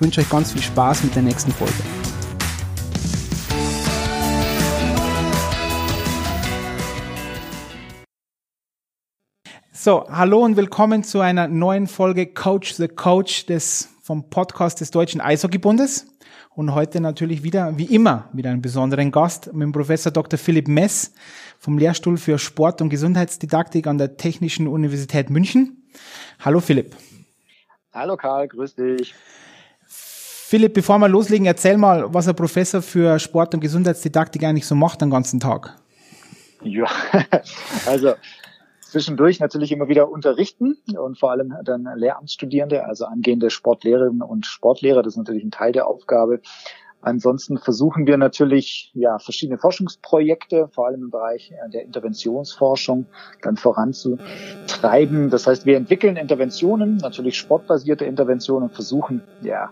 ich wünsche euch ganz viel Spaß mit der nächsten Folge. So, hallo und willkommen zu einer neuen Folge Coach the Coach des vom Podcast des Deutschen Eishockeybundes. Und heute natürlich wieder, wie immer, wieder einen besonderen Gast mit dem Professor Dr. Philipp Mess vom Lehrstuhl für Sport- und Gesundheitsdidaktik an der Technischen Universität München. Hallo Philipp. Hallo Karl, grüß dich. Philipp, bevor wir loslegen, erzähl mal, was ein Professor für Sport- und Gesundheitsdidaktik eigentlich so macht den ganzen Tag. Ja, also zwischendurch natürlich immer wieder unterrichten und vor allem dann Lehramtsstudierende, also angehende Sportlehrerinnen und Sportlehrer, das ist natürlich ein Teil der Aufgabe. Ansonsten versuchen wir natürlich ja verschiedene Forschungsprojekte, vor allem im Bereich äh, der Interventionsforschung, dann voranzutreiben. Das heißt, wir entwickeln Interventionen, natürlich sportbasierte Interventionen und versuchen ja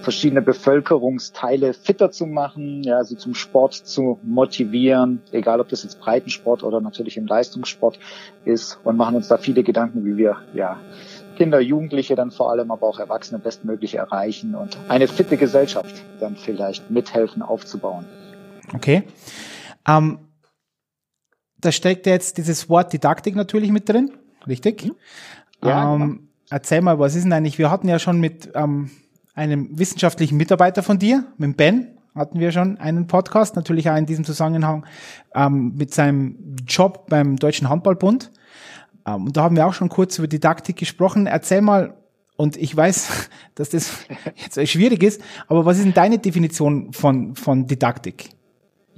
verschiedene Bevölkerungsteile fitter zu machen, ja, sie zum Sport zu motivieren, egal ob das jetzt Breitensport oder natürlich im Leistungssport ist und machen uns da viele Gedanken, wie wir ja Kinder, Jugendliche dann vor allem, aber auch Erwachsene bestmöglich erreichen und eine fitte Gesellschaft dann vielleicht mithelfen aufzubauen. Okay. Ähm, da steckt jetzt dieses Wort Didaktik natürlich mit drin, richtig? Mhm. Ja, ähm, genau. Erzähl mal, was ist denn eigentlich? Wir hatten ja schon mit ähm, einem wissenschaftlichen Mitarbeiter von dir, mit Ben, hatten wir schon einen Podcast, natürlich auch in diesem Zusammenhang ähm, mit seinem Job beim Deutschen Handballbund. Ähm, und da haben wir auch schon kurz über Didaktik gesprochen. Erzähl mal, und ich weiß, dass das jetzt schwierig ist, aber was ist denn deine Definition von, von Didaktik?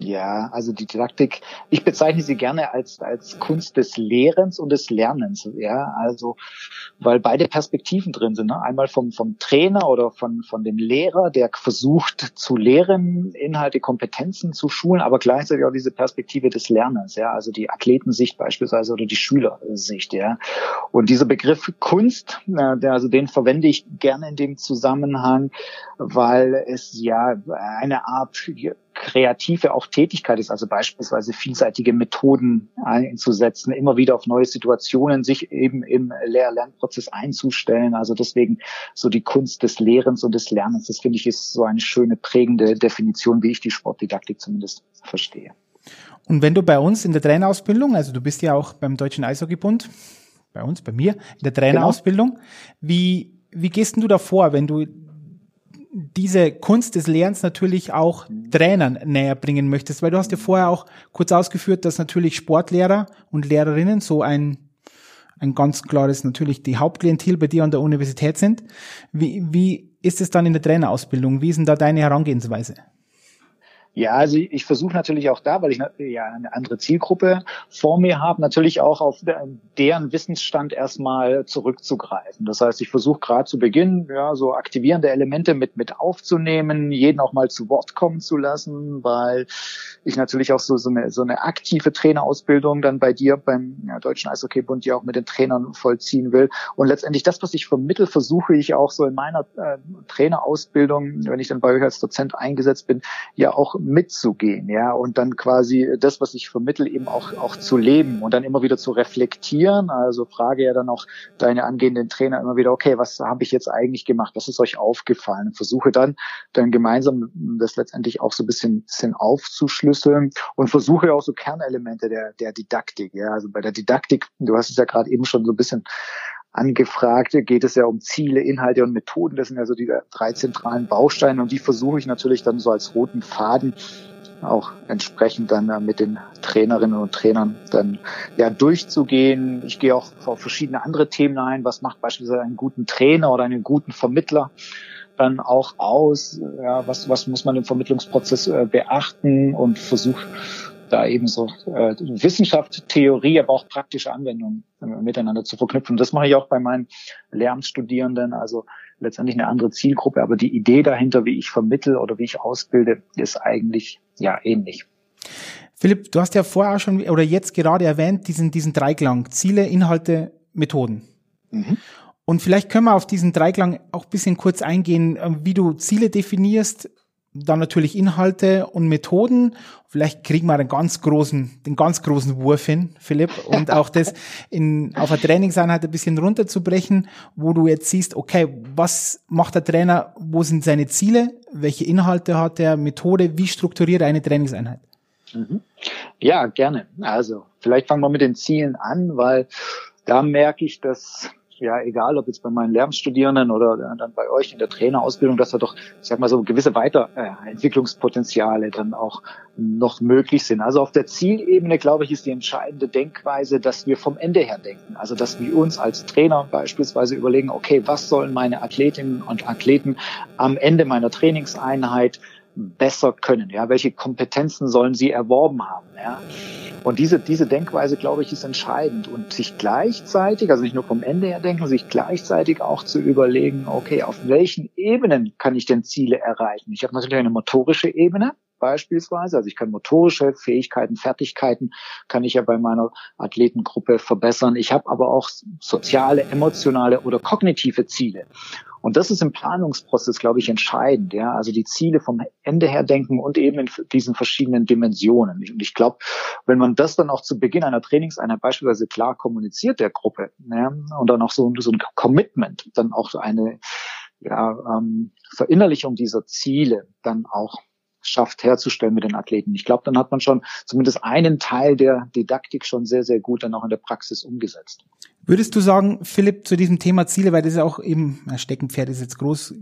Ja, also die Didaktik, ich bezeichne sie gerne als, als Kunst des Lehrens und des Lernens. Ja, also, weil beide Perspektiven drin sind. Ne? Einmal vom, vom Trainer oder von, von dem Lehrer, der versucht zu lehren, Inhalte, Kompetenzen zu schulen, aber gleichzeitig auch diese Perspektive des Lernens. Ja, also die Athletensicht beispielsweise oder die Schülersicht. Ja, und dieser Begriff Kunst, äh, der, also den verwende ich gerne in dem Zusammenhang, weil es ja eine Art kreative auch Tätigkeit ist, also beispielsweise vielseitige Methoden einzusetzen, immer wieder auf neue Situationen sich eben im Lehr-Lernprozess einzustellen. Also deswegen so die Kunst des Lehrens und des Lernens. Das finde ich ist so eine schöne prägende Definition, wie ich die Sportdidaktik zumindest verstehe. Und wenn du bei uns in der Trainerausbildung, also du bist ja auch beim Deutschen Eishockeybund, bei uns, bei mir, in der Trainerausbildung, genau. wie, wie gehst du da vor, wenn du diese Kunst des Lernens natürlich auch Trainern näher bringen möchtest, weil du hast ja vorher auch kurz ausgeführt, dass natürlich Sportlehrer und Lehrerinnen so ein ein ganz klares natürlich die Hauptklientel bei dir an der Universität sind. Wie, wie ist es dann in der Trainerausbildung? Wie ist denn da deine Herangehensweise? Ja, also ich, versuche natürlich auch da, weil ich ja eine andere Zielgruppe vor mir habe, natürlich auch auf deren Wissensstand erstmal zurückzugreifen. Das heißt, ich versuche gerade zu Beginn ja so aktivierende Elemente mit mit aufzunehmen, jeden auch mal zu Wort kommen zu lassen, weil ich natürlich auch so so eine so eine aktive Trainerausbildung dann bei dir beim ja, Deutschen Eishockeybund ja auch mit den Trainern vollziehen will. Und letztendlich das, was ich vermittel, versuche ich auch so in meiner äh, Trainerausbildung, wenn ich dann bei euch als Dozent eingesetzt bin, ja auch mitzugehen, ja, und dann quasi das, was ich vermittel, eben auch, auch zu leben und dann immer wieder zu reflektieren. Also frage ja dann auch deine angehenden Trainer immer wieder, okay, was habe ich jetzt eigentlich gemacht? Was ist euch aufgefallen? Und versuche dann, dann gemeinsam das letztendlich auch so ein bisschen, bisschen aufzuschlüsseln und versuche auch so Kernelemente der, der Didaktik, ja, also bei der Didaktik, du hast es ja gerade eben schon so ein bisschen angefragt, geht es ja um Ziele, Inhalte und Methoden. Das sind ja so die drei zentralen Bausteine und die versuche ich natürlich dann so als roten Faden auch entsprechend dann mit den Trainerinnen und Trainern dann ja durchzugehen. Ich gehe auch auf verschiedene andere Themen ein. Was macht beispielsweise einen guten Trainer oder einen guten Vermittler? dann auch aus, ja, was, was muss man im Vermittlungsprozess äh, beachten und versuche da eben so äh, Wissenschaft, Theorie, aber auch praktische Anwendungen äh, miteinander zu verknüpfen. Das mache ich auch bei meinen Lehramtsstudierenden. Also letztendlich eine andere Zielgruppe, aber die Idee dahinter, wie ich vermittel oder wie ich ausbilde, ist eigentlich ja ähnlich. Philipp, du hast ja vorher schon oder jetzt gerade erwähnt, diesen, diesen Dreiklang, Ziele, Inhalte, Methoden. Mhm. Und vielleicht können wir auf diesen Dreiklang auch bisschen kurz eingehen, äh, wie du Ziele definierst, dann natürlich Inhalte und Methoden. Vielleicht kriegen wir einen ganz großen, den ganz großen Wurf hin, Philipp, und auch das in, auf der Trainingseinheit ein bisschen runterzubrechen, wo du jetzt siehst, okay, was macht der Trainer, wo sind seine Ziele, welche Inhalte hat er, Methode, wie strukturiert er eine Trainingseinheit? Mhm. Ja, gerne. Also, vielleicht fangen wir mit den Zielen an, weil da merke ich, dass ja, egal ob jetzt bei meinen Lehramtsstudierenden oder dann bei euch in der Trainerausbildung, dass da doch, ich sag mal so, gewisse Weiterentwicklungspotenziale dann auch noch möglich sind. Also auf der Zielebene, glaube ich, ist die entscheidende Denkweise, dass wir vom Ende her denken. Also, dass wir uns als Trainer beispielsweise überlegen, okay, was sollen meine Athletinnen und Athleten am Ende meiner Trainingseinheit besser können? Ja, welche Kompetenzen sollen sie erworben haben? Ja, und diese, diese Denkweise, glaube ich, ist entscheidend. Und sich gleichzeitig, also nicht nur vom Ende her denken, sich gleichzeitig auch zu überlegen, okay, auf welchen Ebenen kann ich denn Ziele erreichen? Ich habe natürlich eine motorische Ebene beispielsweise. Also ich kann motorische Fähigkeiten, Fertigkeiten kann ich ja bei meiner Athletengruppe verbessern. Ich habe aber auch soziale, emotionale oder kognitive Ziele. Und das ist im Planungsprozess, glaube ich, entscheidend. Ja, also die Ziele vom Ende her denken und eben in diesen verschiedenen Dimensionen. Und ich glaube, wenn man das dann auch zu Beginn einer Trainingseinheit beispielsweise klar kommuniziert der Gruppe ja, und dann auch so, so ein Commitment, dann auch eine ja, ähm, Verinnerlichung dieser Ziele dann auch schafft herzustellen mit den Athleten. Ich glaube, dann hat man schon zumindest einen Teil der Didaktik schon sehr, sehr gut dann auch in der Praxis umgesetzt. Würdest du sagen, Philipp, zu diesem Thema Ziele, weil das ist auch eben, Steckenpferd ist jetzt groß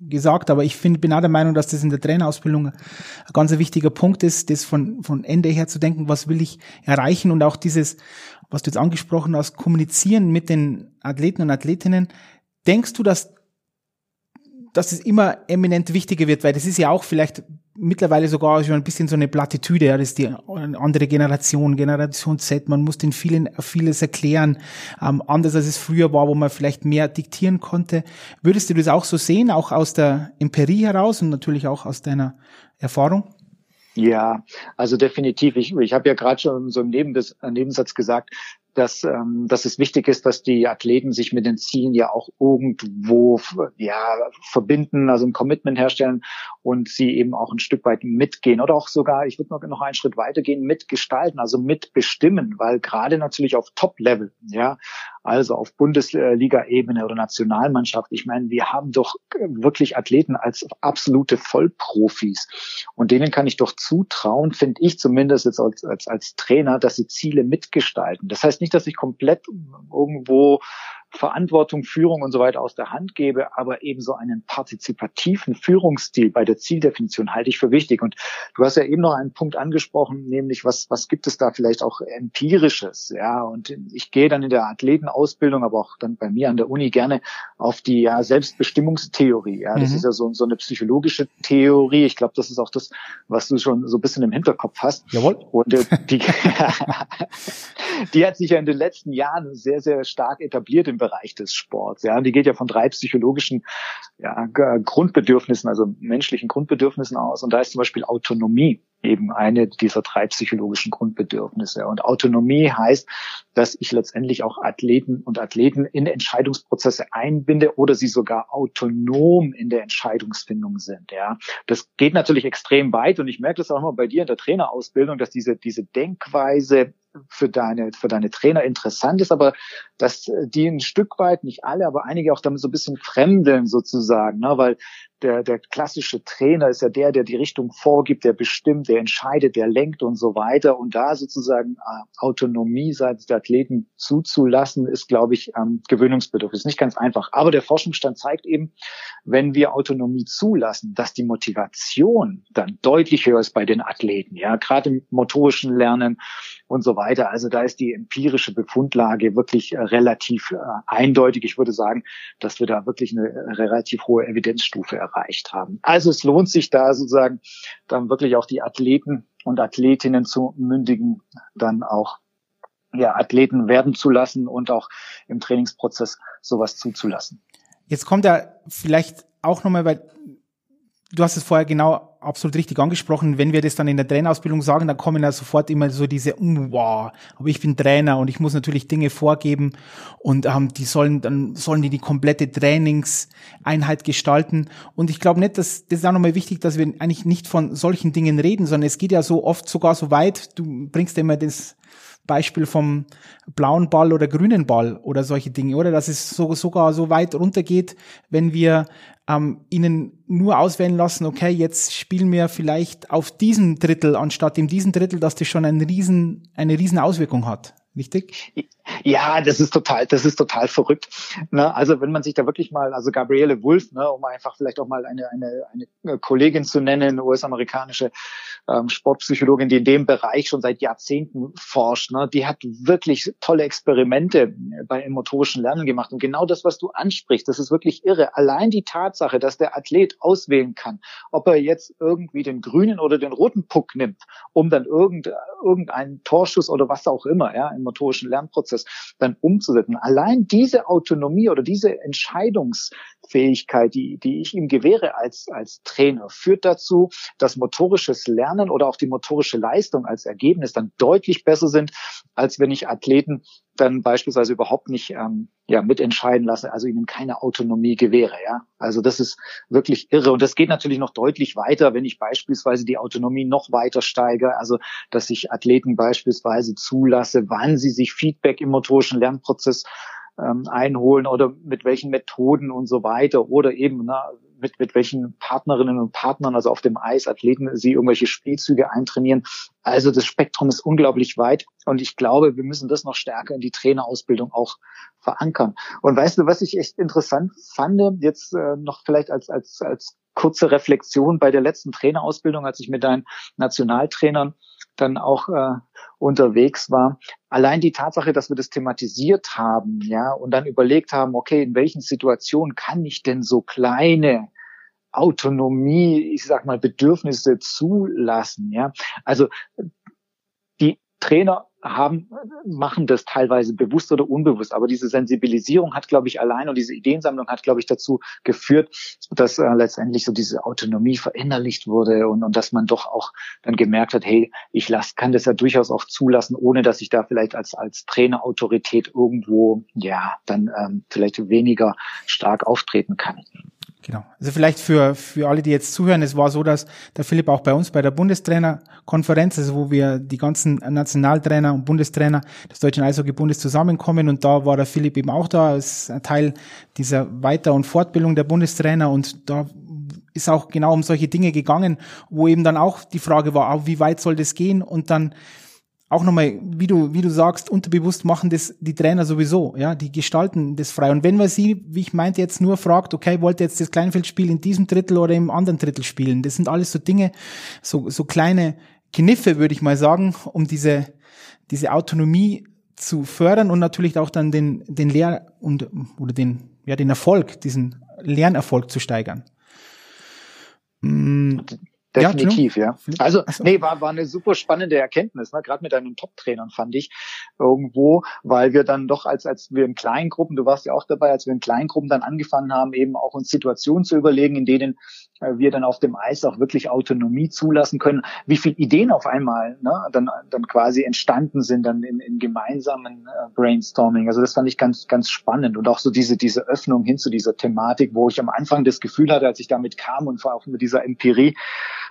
gesagt, aber ich finde, bin auch der Meinung, dass das in der Trainerausbildung ein ganz wichtiger Punkt ist, das von, von Ende her zu denken, was will ich erreichen und auch dieses, was du jetzt angesprochen hast, kommunizieren mit den Athleten und Athletinnen. Denkst du, dass dass es immer eminent wichtiger wird, weil das ist ja auch vielleicht mittlerweile sogar schon ein bisschen so eine Plattitüde, ja, das ist die andere Generation, Generation Z, man muss den vielen vieles erklären, ähm, anders als es früher war, wo man vielleicht mehr diktieren konnte. Würdest du das auch so sehen, auch aus der Empirie heraus und natürlich auch aus deiner Erfahrung? Ja, also definitiv. Ich, ich habe ja gerade schon so im Nebensatz gesagt, dass, ähm, dass es wichtig ist, dass die Athleten sich mit den Zielen ja auch irgendwo ja, verbinden, also ein Commitment herstellen und sie eben auch ein Stück weit mitgehen oder auch sogar, ich würde noch, noch einen Schritt weitergehen, mitgestalten, also mitbestimmen, weil gerade natürlich auf Top-Level, ja, also auf Bundesliga-Ebene oder Nationalmannschaft, ich meine, wir haben doch wirklich Athleten als absolute Vollprofis und denen kann ich doch zutrauen, finde ich zumindest jetzt als, als, als Trainer, dass sie Ziele mitgestalten. Das heißt nicht, nicht, dass ich komplett irgendwo Verantwortung, Führung und so weiter aus der Hand gebe, aber eben so einen partizipativen Führungsstil bei der Zieldefinition halte ich für wichtig. Und du hast ja eben noch einen Punkt angesprochen, nämlich was, was gibt es da vielleicht auch empirisches? Ja, und ich gehe dann in der Athletenausbildung, aber auch dann bei mir an der Uni gerne auf die ja, Selbstbestimmungstheorie. Ja, das mhm. ist ja so, so eine psychologische Theorie. Ich glaube, das ist auch das, was du schon so ein bisschen im Hinterkopf hast. Jawohl. Und äh, die, die hat sich ja in den letzten Jahren sehr, sehr stark etabliert im Bereich des Sports. Ja, die geht ja von drei psychologischen ja, Grundbedürfnissen, also menschlichen Grundbedürfnissen aus. Und da ist zum Beispiel Autonomie eben eine dieser drei psychologischen Grundbedürfnisse. Und Autonomie heißt, dass ich letztendlich auch Athleten und Athleten in Entscheidungsprozesse einbinde oder sie sogar autonom in der Entscheidungsfindung sind. Ja, das geht natürlich extrem weit und ich merke das auch immer bei dir in der Trainerausbildung, dass diese diese Denkweise für deine, für deine Trainer interessant ist, aber dass die ein Stück weit, nicht alle, aber einige auch damit so ein bisschen fremdeln sozusagen, ne? weil der, der klassische Trainer ist ja der, der die Richtung vorgibt, der bestimmt, der entscheidet, der lenkt und so weiter. Und da sozusagen äh, Autonomie seitens der Athleten zuzulassen, ist, glaube ich, ähm, gewöhnungsbedürftig. Ist nicht ganz einfach. Aber der Forschungsstand zeigt eben, wenn wir Autonomie zulassen, dass die Motivation dann deutlich höher ist bei den Athleten. Ja, gerade im motorischen Lernen und so weiter. Also da ist die empirische Befundlage wirklich äh, relativ äh, eindeutig. Ich würde sagen, dass wir da wirklich eine äh, relativ hohe Evidenzstufe erreicht haben. Also es lohnt sich da sozusagen dann wirklich auch die Athleten und Athletinnen zu mündigen, dann auch ja, Athleten werden zu lassen und auch im Trainingsprozess sowas zuzulassen. Jetzt kommt ja vielleicht auch nochmal, weil du hast es vorher genau absolut richtig angesprochen. Wenn wir das dann in der Trainerausbildung sagen, dann kommen ja sofort immer so diese, uh, wow, aber ich bin Trainer und ich muss natürlich Dinge vorgeben und ähm, die sollen dann sollen die die komplette Trainingseinheit gestalten. Und ich glaube nicht, dass das ist auch nochmal wichtig, dass wir eigentlich nicht von solchen Dingen reden, sondern es geht ja so oft sogar so weit. Du bringst ja immer das Beispiel vom blauen Ball oder grünen Ball oder solche Dinge, oder? Dass es so, sogar so weit runtergeht, wenn wir ähm, ihnen nur auswählen lassen, okay, jetzt spielen wir vielleicht auf diesem Drittel anstatt in diesem Drittel, dass das schon einen riesen, eine riesen Auswirkung hat. Richtig? Ja, das ist total, das ist total verrückt. Ne? Also wenn man sich da wirklich mal, also Gabriele Wulff, ne, um einfach vielleicht auch mal eine, eine, eine Kollegin zu nennen, US-amerikanische ähm, Sportpsychologin, die in dem Bereich schon seit Jahrzehnten forscht, ne, die hat wirklich tolle Experimente bei motorischen Lernen gemacht. Und genau das, was du ansprichst, das ist wirklich irre. Allein die Tatsache, dass der Athlet auswählen kann, ob er jetzt irgendwie den grünen oder den roten Puck nimmt, um dann irgend, irgendeinen Torschuss oder was auch immer, ja, im motorischen Lernprozess dann umzusetzen. Allein diese Autonomie oder diese Entscheidungsfähigkeit, die, die ich ihm gewähre als, als Trainer, führt dazu, dass motorisches Lernen oder auch die motorische Leistung als Ergebnis dann deutlich besser sind, als wenn ich Athleten dann beispielsweise überhaupt nicht ähm, ja, mitentscheiden lasse, also ihnen keine Autonomie gewähre. Ja? Also das ist wirklich irre. Und das geht natürlich noch deutlich weiter, wenn ich beispielsweise die Autonomie noch weiter steige, also dass ich Athleten beispielsweise zulasse, wann sie sich Feedback im motorischen Lernprozess ähm, einholen oder mit welchen Methoden und so weiter oder eben na, mit, mit welchen Partnerinnen und Partnern, also auf dem Eis, Athleten, sie irgendwelche Spielzüge eintrainieren. Also das Spektrum ist unglaublich weit und ich glaube, wir müssen das noch stärker in die Trainerausbildung auch verankern. Und weißt du, was ich echt interessant fand, jetzt äh, noch vielleicht als, als, als kurze Reflexion bei der letzten Trainerausbildung, als ich mit deinen Nationaltrainern dann auch äh, unterwegs war. Allein die Tatsache, dass wir das thematisiert haben, ja, und dann überlegt haben, okay, in welchen Situationen kann ich denn so kleine Autonomie, ich sag mal, Bedürfnisse zulassen, ja. Also die Trainer haben, machen das teilweise bewusst oder unbewusst. Aber diese Sensibilisierung hat, glaube ich, allein und diese Ideensammlung hat, glaube ich, dazu geführt, dass äh, letztendlich so diese Autonomie verinnerlicht wurde und, und dass man doch auch dann gemerkt hat, hey, ich lass, kann das ja durchaus auch zulassen, ohne dass ich da vielleicht als, als Trainerautorität irgendwo, ja, dann ähm, vielleicht weniger stark auftreten kann. Genau. Also vielleicht für, für alle, die jetzt zuhören, es war so, dass der Philipp auch bei uns bei der Bundestrainerkonferenz, also wo wir die ganzen Nationaltrainer und Bundestrainer des Deutschen Eishockey-Bundes zusammenkommen und da war der Philipp eben auch da als Teil dieser Weiter- und Fortbildung der Bundestrainer und da ist auch genau um solche Dinge gegangen, wo eben dann auch die Frage war, wie weit soll das gehen und dann auch nochmal, wie du, wie du sagst, unterbewusst machen das die Trainer sowieso, ja, die gestalten das frei. Und wenn man sie, wie ich meinte, jetzt nur fragt, okay, wollt ihr jetzt das Kleinfeldspiel in diesem Drittel oder im anderen Drittel spielen? Das sind alles so Dinge, so, so kleine Kniffe, würde ich mal sagen, um diese, diese Autonomie zu fördern und natürlich auch dann den, den Lehr- und, oder den, ja, den Erfolg, diesen Lernerfolg zu steigern. Mm. Definitiv, ja. ja. Also, so. nee, war, war eine super spannende Erkenntnis, ne? gerade mit deinen Top-Trainern fand ich irgendwo, weil wir dann doch, als, als wir in Kleingruppen, du warst ja auch dabei, als wir in Kleingruppen dann angefangen haben, eben auch uns Situationen zu überlegen, in denen äh, wir dann auf dem Eis auch wirklich Autonomie zulassen können, wie viel Ideen auf einmal ne, dann, dann quasi entstanden sind dann in, in gemeinsamen äh, Brainstorming. Also das fand ich ganz, ganz spannend und auch so diese, diese Öffnung hin zu dieser Thematik, wo ich am Anfang das Gefühl hatte, als ich damit kam und war auch mit dieser Empirie,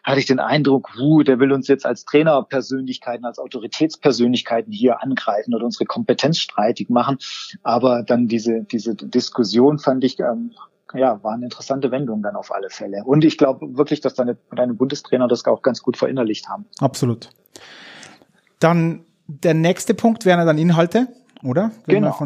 hatte ich den Eindruck, wuh, der will uns jetzt als Trainerpersönlichkeiten, als Autoritätspersönlichkeiten hier angreifen oder unsere Kompetenz streitig machen. Aber dann diese, diese Diskussion fand ich ähm, ja, war eine interessante Wendung dann auf alle Fälle. Und ich glaube wirklich, dass deine, deine Bundestrainer das auch ganz gut verinnerlicht haben. Absolut. Dann der nächste Punkt wären dann Inhalte, oder? Wenn genau.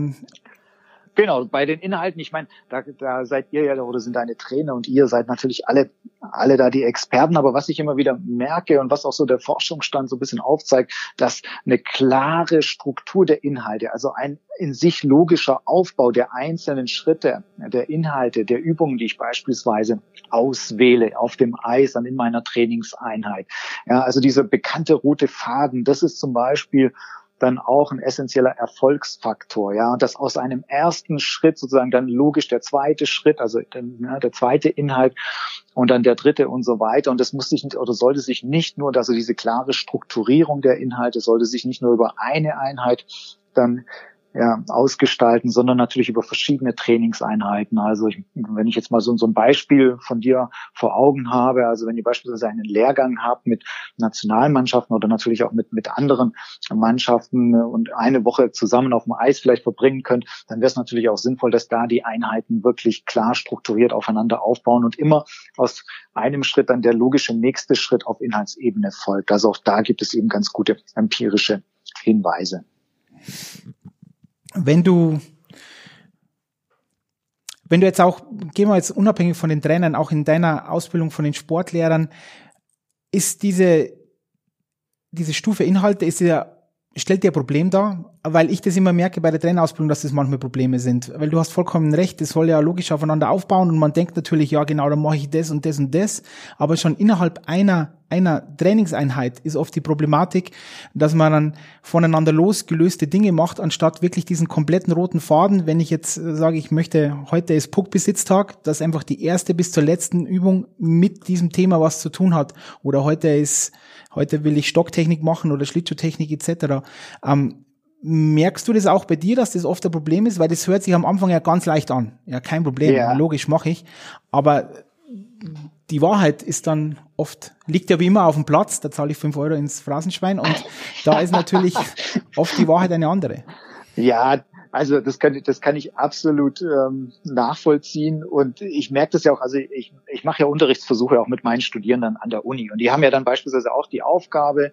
Genau, bei den Inhalten, ich meine, da, da seid ihr ja oder sind deine Trainer und ihr seid natürlich alle, alle da die Experten, aber was ich immer wieder merke und was auch so der Forschungsstand so ein bisschen aufzeigt, dass eine klare Struktur der Inhalte, also ein in sich logischer Aufbau der einzelnen Schritte, der Inhalte, der Übungen, die ich beispielsweise auswähle auf dem Eis, dann in meiner Trainingseinheit. Ja, also dieser bekannte rote Faden, das ist zum Beispiel dann auch ein essentieller Erfolgsfaktor. Ja, und das aus einem ersten Schritt sozusagen dann logisch der zweite Schritt, also ja, der zweite Inhalt und dann der dritte und so weiter. Und das muss sich nicht oder sollte sich nicht nur, also diese klare Strukturierung der Inhalte sollte sich nicht nur über eine Einheit dann ja, ausgestalten, sondern natürlich über verschiedene Trainingseinheiten. Also ich, wenn ich jetzt mal so, so ein Beispiel von dir vor Augen habe, also wenn ihr beispielsweise einen Lehrgang habt mit Nationalmannschaften oder natürlich auch mit, mit anderen Mannschaften und eine Woche zusammen auf dem Eis vielleicht verbringen könnt, dann wäre es natürlich auch sinnvoll, dass da die Einheiten wirklich klar strukturiert aufeinander aufbauen und immer aus einem Schritt dann der logische nächste Schritt auf Inhaltsebene folgt. Also auch da gibt es eben ganz gute empirische Hinweise wenn du, wenn du jetzt auch, gehen wir jetzt unabhängig von den Trainern, auch in deiner Ausbildung von den Sportlehrern, ist diese, diese Stufe Inhalte, ist ja, stellt dir ein Problem dar, weil ich das immer merke bei der Trainerausbildung, dass das manchmal Probleme sind. Weil du hast vollkommen recht, das soll ja logisch aufeinander aufbauen und man denkt natürlich, ja genau, dann mache ich das und das und das. Aber schon innerhalb einer, einer Trainingseinheit ist oft die Problematik, dass man dann voneinander losgelöste Dinge macht, anstatt wirklich diesen kompletten roten Faden, wenn ich jetzt sage, ich möchte, heute ist Puckbesitztag, dass einfach die erste bis zur letzten Übung mit diesem Thema was zu tun hat. Oder heute ist, heute will ich Stocktechnik machen oder Schlittschuhtechnik etc. Ähm, Merkst du das auch bei dir, dass das oft ein Problem ist? Weil das hört sich am Anfang ja ganz leicht an. Ja, kein Problem, ja. logisch mache ich. Aber die Wahrheit ist dann oft, liegt ja wie immer auf dem Platz, da zahle ich fünf Euro ins Phrasenschwein und da ist natürlich oft die Wahrheit eine andere. Ja, also das kann, das kann ich absolut ähm, nachvollziehen und ich merke das ja auch, also ich, ich mache ja Unterrichtsversuche auch mit meinen Studierenden an der Uni und die haben ja dann beispielsweise auch die Aufgabe,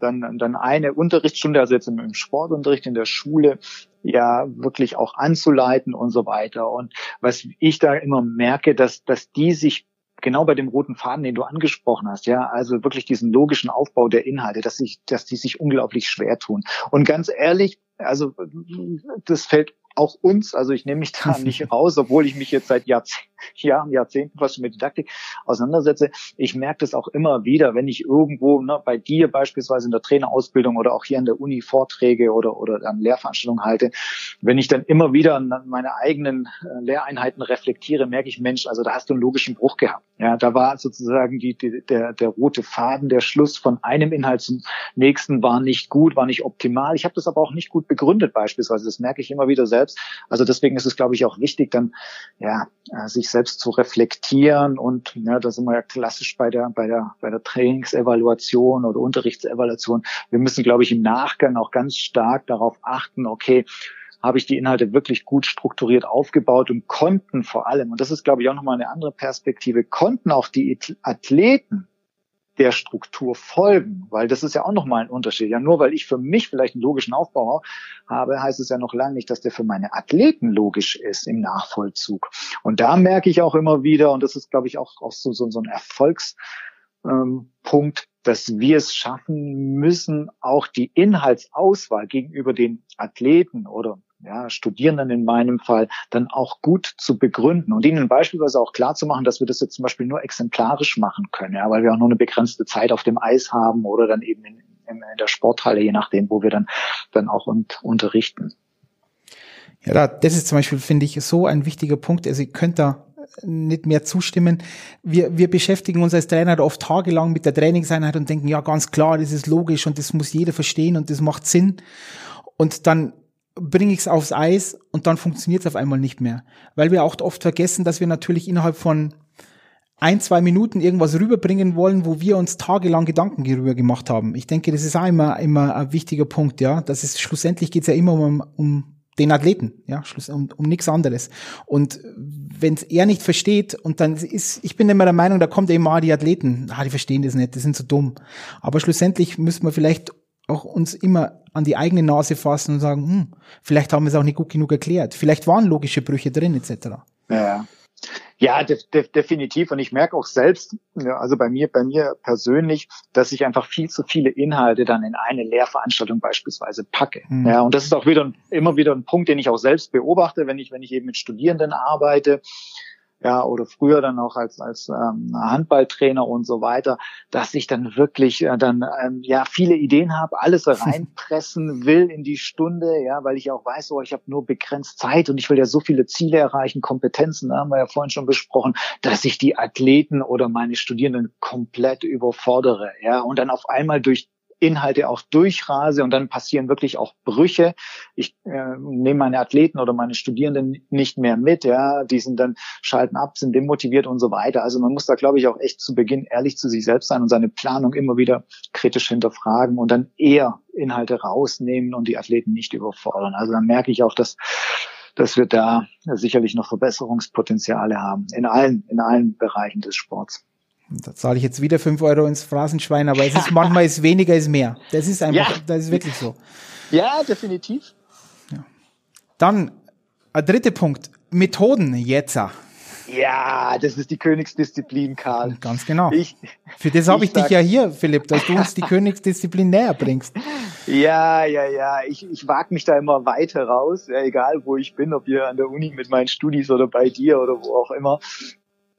dann, dann eine Unterrichtsstunde, also jetzt im, Sportunterricht in der Schule, ja wirklich auch anzuleiten und so weiter. Und was ich da immer merke, dass, dass die sich genau bei dem roten Faden, den du angesprochen hast, ja, also wirklich diesen logischen Aufbau der Inhalte, dass sich, dass die sich unglaublich schwer tun. Und ganz ehrlich, also das fällt auch uns, also ich nehme mich da nicht raus, obwohl ich mich jetzt seit Jahrzehnten, Jahren, Jahrzehnten fast mit Didaktik auseinandersetze. Ich merke das auch immer wieder, wenn ich irgendwo ne, bei dir beispielsweise in der Trainerausbildung oder auch hier an der Uni Vorträge oder, oder an Lehrveranstaltungen halte, wenn ich dann immer wieder an meine eigenen äh, Lehreinheiten reflektiere, merke ich, Mensch, also da hast du einen logischen Bruch gehabt. Ja, da war sozusagen die, die, der, der rote Faden, der Schluss von einem Inhalt zum nächsten war nicht gut, war nicht optimal. Ich habe das aber auch nicht gut begründet beispielsweise. Das merke ich immer wieder selbst selbst. Also deswegen ist es, glaube ich, auch wichtig, dann ja äh, sich selbst zu reflektieren und ja, da sind wir ja klassisch bei der bei der bei der Trainingsevaluation oder Unterrichtsevaluation. Wir müssen, glaube ich, im Nachgang auch ganz stark darauf achten, okay, habe ich die Inhalte wirklich gut strukturiert aufgebaut und konnten vor allem, und das ist, glaube ich, auch nochmal eine andere Perspektive, konnten auch die Athleten der Struktur folgen, weil das ist ja auch nochmal ein Unterschied. Ja, nur weil ich für mich vielleicht einen logischen Aufbau habe, heißt es ja noch lange nicht, dass der für meine Athleten logisch ist im Nachvollzug. Und da merke ich auch immer wieder, und das ist, glaube ich, auch, auch so, so, so ein Erfolgspunkt, ähm, dass wir es schaffen müssen, auch die Inhaltsauswahl gegenüber den Athleten oder ja, Studierenden in meinem Fall, dann auch gut zu begründen und ihnen beispielsweise auch klar zu machen, dass wir das jetzt zum Beispiel nur exemplarisch machen können, ja, weil wir auch nur eine begrenzte Zeit auf dem Eis haben oder dann eben in, in, in der Sporthalle, je nachdem, wo wir dann, dann auch und, unterrichten. Ja, das ist zum Beispiel, finde ich, so ein wichtiger Punkt. Also ihr könnt da nicht mehr zustimmen. Wir, wir beschäftigen uns als Trainer oft tagelang mit der Trainingseinheit und denken, ja, ganz klar, das ist logisch und das muss jeder verstehen und das macht Sinn. Und dann bringe ich es aufs Eis und dann funktioniert es auf einmal nicht mehr. Weil wir auch oft vergessen, dass wir natürlich innerhalb von ein, zwei Minuten irgendwas rüberbringen wollen, wo wir uns tagelang Gedanken darüber gemacht haben. Ich denke, das ist auch immer, immer ein wichtiger Punkt, ja. Das ist, schlussendlich geht es ja immer um, um den Athleten, ja, Schluss, um, um nichts anderes. Und wenn er nicht versteht, und dann ist, ich bin immer der Meinung, da kommt eben mal die Athleten, ah, die verstehen das nicht, die sind so dumm. Aber schlussendlich müssen wir vielleicht auch uns immer an die eigene Nase fassen und sagen, hm, vielleicht haben wir es auch nicht gut genug erklärt. Vielleicht waren logische Brüche drin, etc. Ja. Ja, de de definitiv. Und ich merke auch selbst, also bei mir, bei mir persönlich, dass ich einfach viel zu viele Inhalte dann in eine Lehrveranstaltung beispielsweise packe. Mhm. Ja, und das ist auch wieder immer wieder ein Punkt, den ich auch selbst beobachte, wenn ich, wenn ich eben mit Studierenden arbeite ja, oder früher dann auch als, als ähm, Handballtrainer und so weiter, dass ich dann wirklich äh, dann ähm, ja viele Ideen habe, alles reinpressen will in die Stunde, ja, weil ich auch weiß, oh, ich habe nur begrenzt Zeit und ich will ja so viele Ziele erreichen, Kompetenzen, haben wir ja vorhin schon besprochen, dass ich die Athleten oder meine Studierenden komplett überfordere, ja, und dann auf einmal durch Inhalte auch durchrase und dann passieren wirklich auch Brüche. Ich äh, nehme meine Athleten oder meine Studierenden nicht mehr mit, ja, die sind dann schalten ab, sind demotiviert und so weiter. Also man muss da, glaube ich, auch echt zu Beginn ehrlich zu sich selbst sein und seine Planung immer wieder kritisch hinterfragen und dann eher Inhalte rausnehmen und die Athleten nicht überfordern. Also dann merke ich auch, dass dass wir da sicherlich noch Verbesserungspotenziale haben in allen in allen Bereichen des Sports. Da zahle ich jetzt wieder fünf Euro ins Phrasenschwein, aber es ist manchmal ist weniger ist mehr. Das ist einfach, ja. das ist wirklich so. Ja, definitiv. Ja. Dann, ein dritter Punkt. Methoden jetzt. Ja, das ist die Königsdisziplin, Karl. Ganz genau. Ich, Für das habe ich, ich dich ja hier, Philipp, dass du uns die Königsdisziplin näher bringst. Ja, ja, ja. Ich, ich wage mich da immer weiter raus, ja, egal wo ich bin, ob hier an der Uni mit meinen Studis oder bei dir oder wo auch immer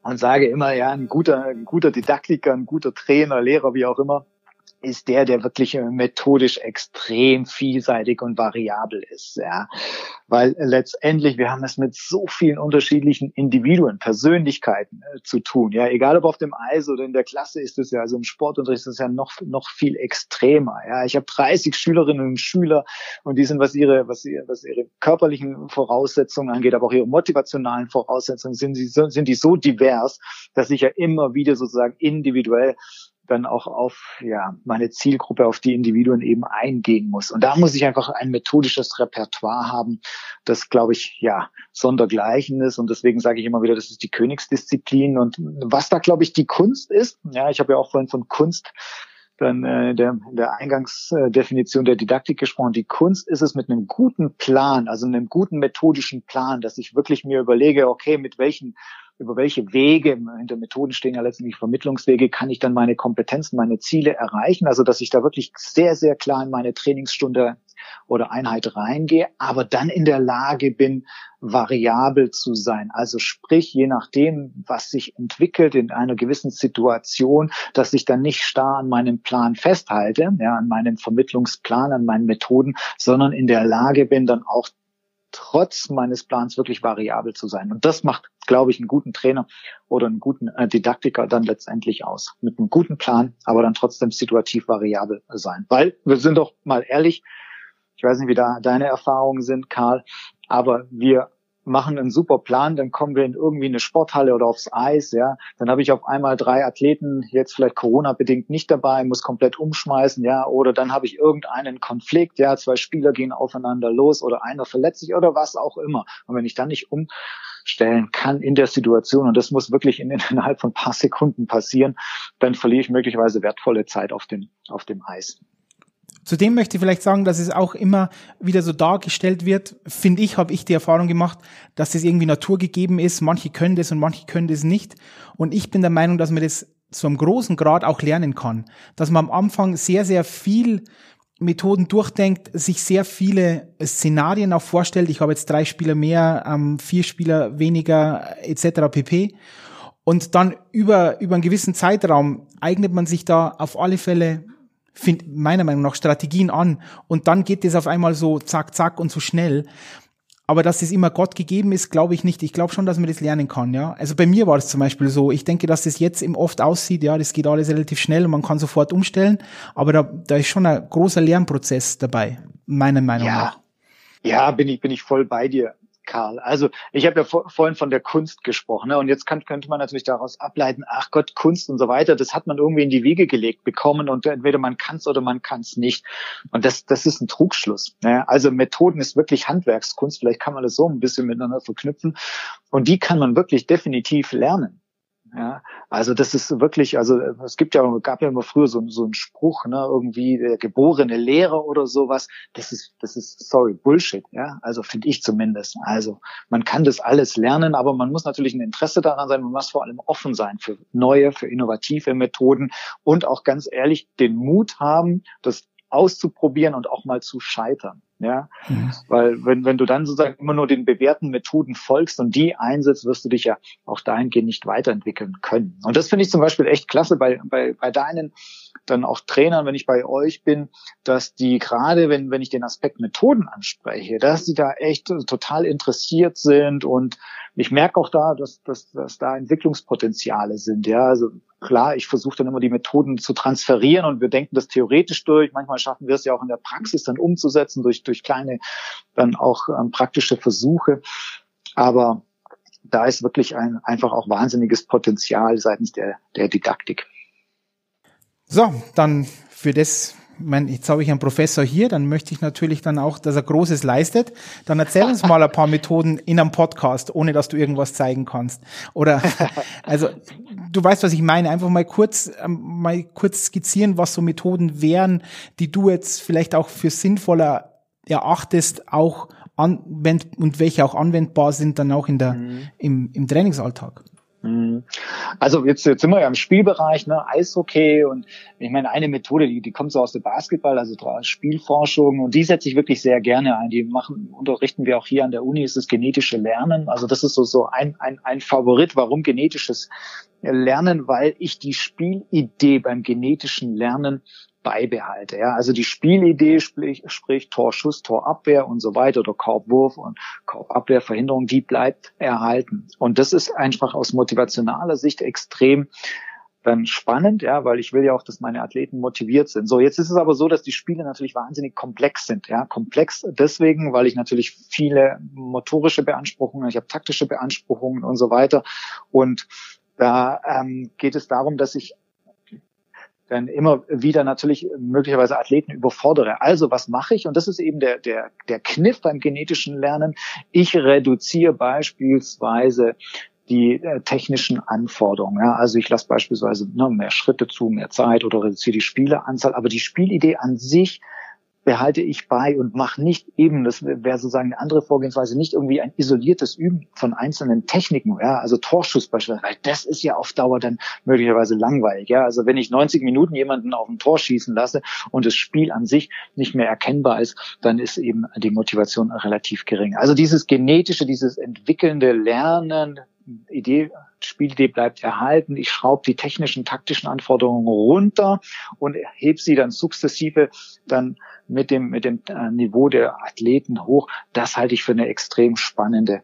und sage immer, ja, ein guter, ein guter Didaktiker, ein guter Trainer, Lehrer, wie auch immer, ist der, der wirklich äh, methodisch extrem vielseitig und variabel ist, ja. Weil letztendlich, wir haben es mit so vielen unterschiedlichen Individuen, Persönlichkeiten äh, zu tun, ja. Egal ob auf dem Eis oder in der Klasse ist es ja, also im Sportunterricht ist es ja noch, noch viel extremer, ja. Ich habe 30 Schülerinnen und Schüler und die sind, was ihre, was ihre, was ihre körperlichen Voraussetzungen angeht, aber auch ihre motivationalen Voraussetzungen sind, sie, sind die so divers, dass ich ja immer wieder sozusagen individuell dann auch auf ja, meine Zielgruppe, auf die Individuen eben eingehen muss. Und da muss ich einfach ein methodisches Repertoire haben, das, glaube ich, ja, sondergleichen ist. Und deswegen sage ich immer wieder, das ist die Königsdisziplin. Und was da, glaube ich, die Kunst ist, ja, ich habe ja auch vorhin von Kunst dann äh, der, der Eingangsdefinition der Didaktik gesprochen. Die Kunst ist es mit einem guten Plan, also einem guten methodischen Plan, dass ich wirklich mir überlege, okay, mit welchen über welche Wege, hinter Methoden stehen ja letztendlich Vermittlungswege, kann ich dann meine Kompetenzen, meine Ziele erreichen. Also, dass ich da wirklich sehr, sehr klar in meine Trainingsstunde oder Einheit reingehe, aber dann in der Lage bin, variabel zu sein. Also sprich, je nachdem, was sich entwickelt in einer gewissen Situation, dass ich dann nicht starr an meinem Plan festhalte, ja, an meinem Vermittlungsplan, an meinen Methoden, sondern in der Lage bin, dann auch trotz meines Plans wirklich variabel zu sein. Und das macht, glaube ich, einen guten Trainer oder einen guten äh, Didaktiker dann letztendlich aus. Mit einem guten Plan, aber dann trotzdem situativ variabel sein. Weil, wir sind doch mal ehrlich, ich weiß nicht, wie da deine Erfahrungen sind, Karl, aber wir machen einen super Plan, dann kommen wir in irgendwie eine Sporthalle oder aufs Eis, ja, dann habe ich auf einmal drei Athleten, jetzt vielleicht Corona bedingt nicht dabei, muss komplett umschmeißen, ja, oder dann habe ich irgendeinen Konflikt, ja, zwei Spieler gehen aufeinander los oder einer verletzt sich oder was auch immer. Und wenn ich dann nicht umstellen kann in der Situation und das muss wirklich in, innerhalb von ein paar Sekunden passieren, dann verliere ich möglicherweise wertvolle Zeit auf dem auf dem Eis. Zudem möchte ich vielleicht sagen, dass es auch immer wieder so dargestellt wird, finde ich, habe ich die Erfahrung gemacht, dass das irgendwie naturgegeben ist. Manche können das und manche können das nicht. Und ich bin der Meinung, dass man das zu einem großen Grad auch lernen kann. Dass man am Anfang sehr, sehr viel Methoden durchdenkt, sich sehr viele Szenarien auch vorstellt. Ich habe jetzt drei Spieler mehr, ähm, vier Spieler weniger etc. pp. Und dann über, über einen gewissen Zeitraum eignet man sich da auf alle Fälle find, meiner Meinung nach Strategien an und dann geht es auf einmal so zack, zack und so schnell. Aber dass es immer Gott gegeben ist, glaube ich nicht. Ich glaube schon, dass man das lernen kann, ja. Also bei mir war es zum Beispiel so. Ich denke, dass das jetzt eben oft aussieht, ja, das geht alles relativ schnell und man kann sofort umstellen. Aber da, da ist schon ein großer Lernprozess dabei, meiner Meinung ja. nach. Ja, bin ich, bin ich voll bei dir. Karl. Also ich habe ja vor, vorhin von der Kunst gesprochen ne? und jetzt kann, könnte man natürlich daraus ableiten, ach Gott, Kunst und so weiter, das hat man irgendwie in die Wiege gelegt bekommen und entweder man kann es oder man kann es nicht. Und das, das ist ein Trugschluss. Ne? Also Methoden ist wirklich Handwerkskunst, vielleicht kann man das so ein bisschen miteinander verknüpfen und die kann man wirklich definitiv lernen. Ja, also das ist wirklich, also es gibt ja, gab ja immer früher so, so einen Spruch, ne, irgendwie der geborene Lehrer oder sowas. Das ist, das ist, sorry, Bullshit, ja. Also finde ich zumindest. Also man kann das alles lernen, aber man muss natürlich ein Interesse daran sein. Man muss vor allem offen sein für neue, für innovative Methoden und auch ganz ehrlich den Mut haben, das auszuprobieren und auch mal zu scheitern. Ja, mhm. weil wenn, wenn du dann sozusagen immer nur den bewährten Methoden folgst und die einsetzt, wirst du dich ja auch dahingehend nicht weiterentwickeln können. Und das finde ich zum Beispiel echt klasse bei, bei, bei deinen dann auch Trainern, wenn ich bei euch bin, dass die gerade, wenn, wenn ich den Aspekt Methoden anspreche, dass die da echt total interessiert sind und ich merke auch da, dass, dass, dass da Entwicklungspotenziale sind. Ja, also klar, ich versuche dann immer die Methoden zu transferieren und wir denken das theoretisch durch. Manchmal schaffen wir es ja auch in der Praxis dann umzusetzen durch, durch kleine, dann auch ähm, praktische Versuche. Aber da ist wirklich ein, einfach auch wahnsinniges Potenzial seitens der, der Didaktik. So, dann für das, mein, jetzt habe ich einen Professor hier, dann möchte ich natürlich dann auch, dass er Großes leistet. Dann erzähl uns mal ein paar Methoden in einem Podcast, ohne dass du irgendwas zeigen kannst. Oder, also, du weißt, was ich meine. Einfach mal kurz, ähm, mal kurz skizzieren, was so Methoden wären, die du jetzt vielleicht auch für sinnvoller erachtest, auch anwend und welche auch anwendbar sind dann auch in der, mhm. im, im Trainingsalltag. Mhm. Also jetzt, jetzt sind wir ja im Spielbereich, ne, Eishockey und ich meine, eine Methode, die, die kommt so aus dem Basketball, also Spielforschung und die setze ich wirklich sehr gerne ein. Die machen, unterrichten wir auch hier an der Uni, ist das genetische Lernen. Also das ist so, so ein, ein, ein Favorit. Warum genetisches Lernen? Weil ich die Spielidee beim genetischen Lernen beibehalte. Ja, also die Spielidee, sprich, sprich Torschuss, Torabwehr und so weiter oder Korbwurf und Korbabwehrverhinderung, die bleibt erhalten. Und das ist einfach aus motivationaler Sicht extrem dann spannend, ja, weil ich will ja auch, dass meine Athleten motiviert sind. So, jetzt ist es aber so, dass die Spiele natürlich wahnsinnig komplex sind, ja, komplex deswegen, weil ich natürlich viele motorische Beanspruchungen, ich habe taktische Beanspruchungen und so weiter. Und da ähm, geht es darum, dass ich dann immer wieder natürlich möglicherweise Athleten überfordere. Also was mache ich? Und das ist eben der, der, der Kniff beim genetischen Lernen. Ich reduziere beispielsweise die äh, technischen Anforderungen. Ja, also ich lasse beispielsweise ne, mehr Schritte zu, mehr Zeit oder reduziere die Spieleanzahl, aber die Spielidee an sich behalte ich bei und mache nicht eben, das wäre sozusagen eine andere Vorgehensweise, nicht irgendwie ein isoliertes Üben von einzelnen Techniken, ja, also Torschuss beispielsweise, weil das ist ja auf Dauer dann möglicherweise langweilig, ja, also wenn ich 90 Minuten jemanden auf ein Tor schießen lasse und das Spiel an sich nicht mehr erkennbar ist, dann ist eben die Motivation relativ gering. Also dieses genetische, dieses entwickelnde Lernen, Idee, Spielidee bleibt erhalten. Ich schraube die technischen, taktischen Anforderungen runter und hebe sie dann sukzessive dann mit dem, mit dem äh, Niveau der Athleten hoch. Das halte ich für eine extrem spannende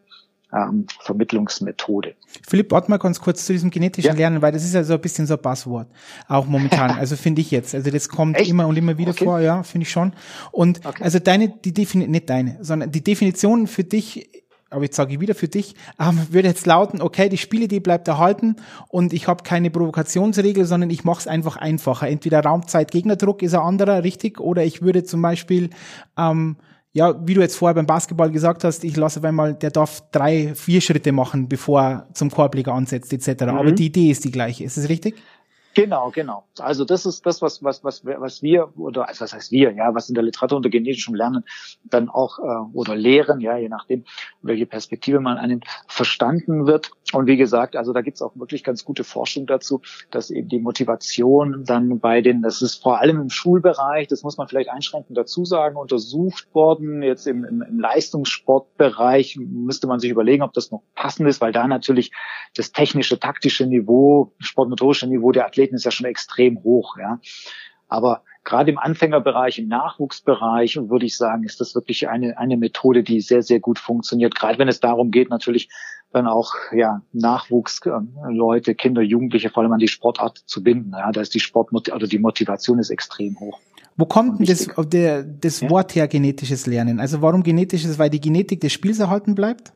ähm, Vermittlungsmethode. Philipp, warte mal ganz kurz zu diesem genetischen ja. Lernen, weil das ist ja so ein bisschen so ein Buzzword, auch momentan. also finde ich jetzt. Also das kommt Echt? immer und immer wieder okay. vor, ja, finde ich schon. Und okay. also deine, die Definition, nicht deine, sondern die Definition für dich aber jetzt sage ich wieder für dich, ähm, würde jetzt lauten, okay, die Spielidee bleibt erhalten und ich habe keine Provokationsregel, sondern ich mache es einfach einfacher. Entweder Raumzeit, Gegnerdruck ist ein anderer, richtig? Oder ich würde zum Beispiel, ähm, ja, wie du jetzt vorher beim Basketball gesagt hast, ich lasse einmal, der darf drei, vier Schritte machen, bevor er zum Korbleger ansetzt, etc. Mhm. Aber die Idee ist die gleiche. Ist es richtig? Genau, genau. Also das ist das, was, was, was, was wir, oder also was heißt wir, ja, was in der Literatur unter genetischem Lernen dann auch, äh, oder Lehren, ja, je nachdem, welche Perspektive man annimmt, verstanden wird. Und wie gesagt, also da gibt's auch wirklich ganz gute Forschung dazu, dass eben die Motivation dann bei den, das ist vor allem im Schulbereich, das muss man vielleicht einschränkend dazu sagen, untersucht worden. Jetzt im, im, im Leistungssportbereich müsste man sich überlegen, ob das noch passend ist, weil da natürlich das technische, taktische Niveau, sportmotorische Niveau der Athleten ist ja schon extrem hoch, ja. Aber gerade im Anfängerbereich, im Nachwuchsbereich, würde ich sagen, ist das wirklich eine, eine Methode, die sehr, sehr gut funktioniert. Gerade wenn es darum geht, natürlich dann auch, ja, Nachwuchsleute, Kinder, Jugendliche vor allem an die Sportart zu binden. Ja, da ist die Sport, oder die Motivation ist extrem hoch. Wo kommt denn das, der, das ja? Wort her, genetisches Lernen? Also warum genetisches? Weil die Genetik des Spiels erhalten bleibt?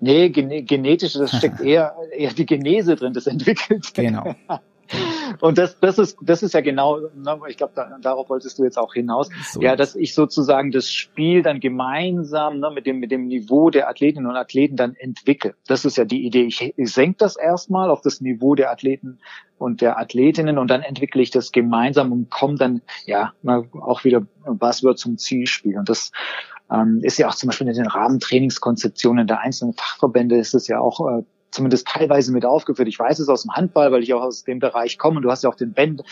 Nee, genetisch, das steckt eher, eher die Genese drin, das entwickelt. Genau. Und das, das ist, das ist ja genau, ne, ich glaube, da, darauf wolltest du jetzt auch hinaus. So. Ja, dass ich sozusagen das Spiel dann gemeinsam ne, mit dem, mit dem Niveau der Athletinnen und Athleten dann entwickle. Das ist ja die Idee. Ich, ich senke das erstmal auf das Niveau der Athleten und der Athletinnen und dann entwickle ich das gemeinsam und komme dann, ja, auch wieder, was wird zum Zielspiel. Und das, ähm, ist ja auch zum Beispiel in den Rahmentrainingskonzeptionen der einzelnen Fachverbände ist es ja auch äh, zumindest teilweise mit aufgeführt. Ich weiß es aus dem Handball, weil ich auch aus dem Bereich komme. Du hast ja auch den Ben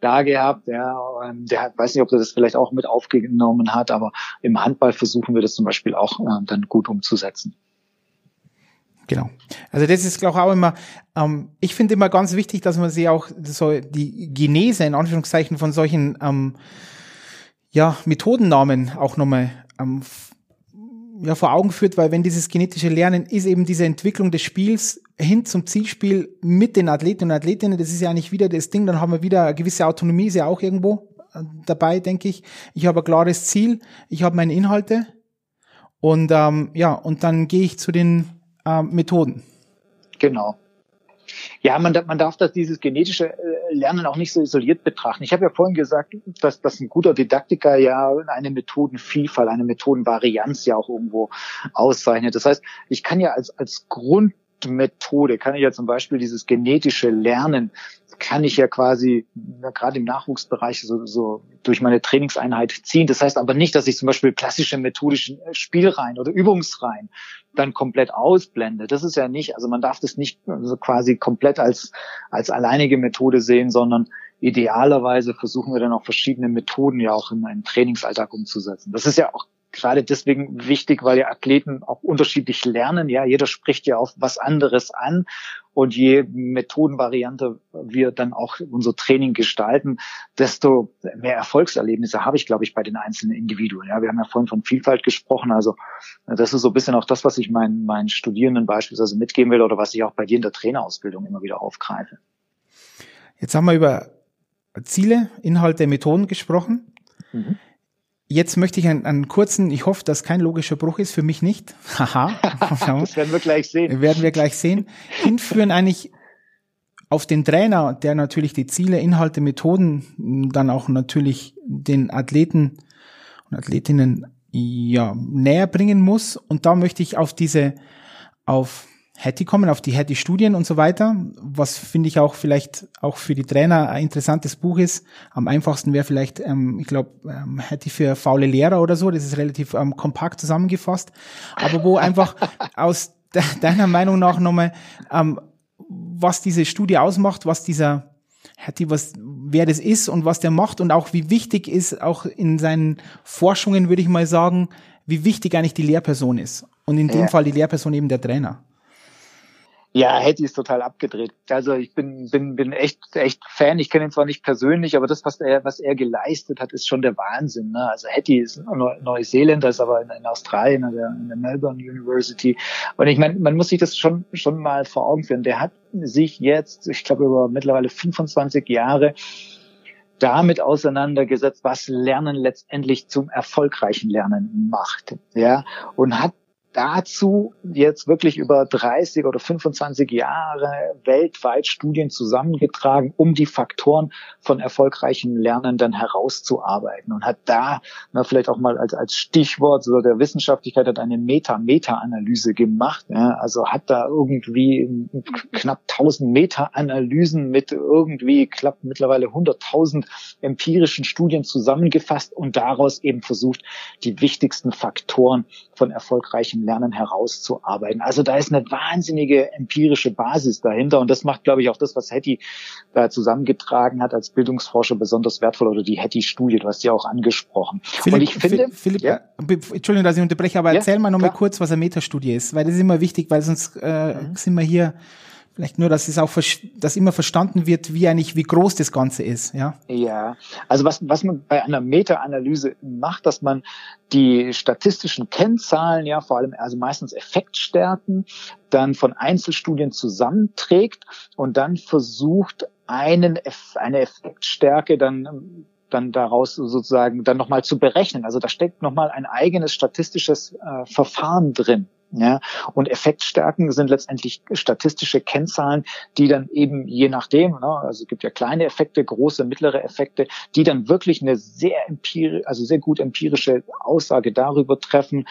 da gehabt, der, ähm, der weiß nicht, ob er das vielleicht auch mit aufgenommen hat, aber im Handball versuchen wir das zum Beispiel auch äh, dann gut umzusetzen. Genau. Also das ist glaube ich auch immer, ähm, ich finde immer ganz wichtig, dass man sich auch so die Genese in Anführungszeichen von solchen ähm, ja, Methodennamen auch nochmal ähm, ja, vor Augen führt, weil wenn dieses genetische Lernen ist eben diese Entwicklung des Spiels hin zum Zielspiel mit den Athleten und Athletinnen, das ist ja eigentlich wieder das Ding, dann haben wir wieder eine gewisse Autonomie, ist ja auch irgendwo äh, dabei, denke ich. Ich habe ein klares Ziel, ich habe meine Inhalte und ähm, ja, und dann gehe ich zu den äh, Methoden. Genau. Ja, man, man darf das dieses genetische äh, Lernen auch nicht so isoliert betrachten. Ich habe ja vorhin gesagt, dass, dass ein guter Didaktiker ja eine Methodenvielfalt, eine Methodenvarianz ja auch irgendwo auszeichnet. Das heißt, ich kann ja als, als Grundmethode, kann ich ja zum Beispiel dieses genetische Lernen kann ich ja quasi ja, gerade im Nachwuchsbereich so, so durch meine Trainingseinheit ziehen. Das heißt aber nicht, dass ich zum Beispiel klassische methodischen äh, Spielreihen oder Übungsreihen dann komplett ausblende. Das ist ja nicht, also man darf das nicht also quasi komplett als, als alleinige Methode sehen, sondern idealerweise versuchen wir dann auch verschiedene Methoden ja auch in einen Trainingsalltag umzusetzen. Das ist ja auch gerade deswegen wichtig, weil ja Athleten auch unterschiedlich lernen. Ja, jeder spricht ja auf was anderes an. Und je Methodenvariante wir dann auch unser Training gestalten, desto mehr Erfolgserlebnisse habe ich, glaube ich, bei den einzelnen Individuen. Ja, wir haben ja vorhin von Vielfalt gesprochen. Also das ist so ein bisschen auch das, was ich meinen, meinen Studierenden beispielsweise mitgeben will oder was ich auch bei dir in der Trainerausbildung immer wieder aufgreife. Jetzt haben wir über Ziele, Inhalte, Methoden gesprochen. Mhm. Jetzt möchte ich einen, einen kurzen, ich hoffe, dass kein logischer Bruch ist, für mich nicht. Haha. das werden wir gleich sehen. Werden wir gleich sehen. Hinführen eigentlich auf den Trainer, der natürlich die Ziele, Inhalte, Methoden dann auch natürlich den Athleten und Athletinnen ja näher bringen muss. Und da möchte ich auf diese, auf Hattie kommen, auf die Hattie-Studien und so weiter, was finde ich auch vielleicht auch für die Trainer ein interessantes Buch ist. Am einfachsten wäre vielleicht, ähm, ich glaube, ähm, Hattie für faule Lehrer oder so, das ist relativ ähm, kompakt zusammengefasst, aber wo einfach aus de deiner Meinung nach nochmal, ähm, was diese Studie ausmacht, was dieser Hattie, was, wer das ist und was der macht und auch wie wichtig ist, auch in seinen Forschungen würde ich mal sagen, wie wichtig eigentlich die Lehrperson ist. Und in dem ja. Fall die Lehrperson eben der Trainer. Ja, Hetty ist total abgedreht. Also ich bin, bin, bin echt, echt Fan. Ich kenne ihn zwar nicht persönlich, aber das, was er, was er geleistet hat, ist schon der Wahnsinn. Ne? Also Hetty ist Neuseeländer, ist aber in, in Australien, also in der Melbourne University. Und ich meine, man muss sich das schon, schon mal vor Augen führen. Der hat sich jetzt, ich glaube, über mittlerweile 25 Jahre damit auseinandergesetzt, was Lernen letztendlich zum erfolgreichen Lernen macht, ja, und hat dazu jetzt wirklich über 30 oder 25 Jahre weltweit Studien zusammengetragen, um die Faktoren von erfolgreichen Lernenden herauszuarbeiten und hat da na, vielleicht auch mal als, als Stichwort so der Wissenschaftlichkeit hat eine Meta-Meta-Analyse gemacht. Ja, also hat da irgendwie knapp 1000 Meta-Analysen mit irgendwie knapp mittlerweile 100.000 empirischen Studien zusammengefasst und daraus eben versucht, die wichtigsten Faktoren von erfolgreichen Lernen herauszuarbeiten. Also da ist eine wahnsinnige empirische Basis dahinter und das macht, glaube ich, auch das, was Hattie da zusammengetragen hat als Bildungsforscher besonders wertvoll oder die Hattie-Studie, du hast ja auch angesprochen. Philipp, und ich finde, Philipp, ja? Entschuldigung, dass ich unterbreche, aber ja, erzähl mal noch mal kurz, was eine Metastudie ist, weil das ist immer wichtig, weil sonst äh, mhm. sind wir hier Vielleicht nur, dass es auch, dass immer verstanden wird, wie eigentlich, wie groß das Ganze ist, ja? Ja. Also was, was man bei einer Meta-Analyse macht, dass man die statistischen Kennzahlen, ja, vor allem, also meistens Effektstärken, dann von Einzelstudien zusammenträgt und dann versucht, einen, eine Effektstärke dann dann daraus sozusagen dann nochmal zu berechnen. Also da steckt nochmal ein eigenes statistisches äh, Verfahren drin. Ja, und Effektstärken sind letztendlich statistische Kennzahlen, die dann eben je nachdem, ne, also es gibt ja kleine Effekte, große, mittlere Effekte, die dann wirklich eine sehr empirisch, also sehr gut empirische Aussage darüber treffen,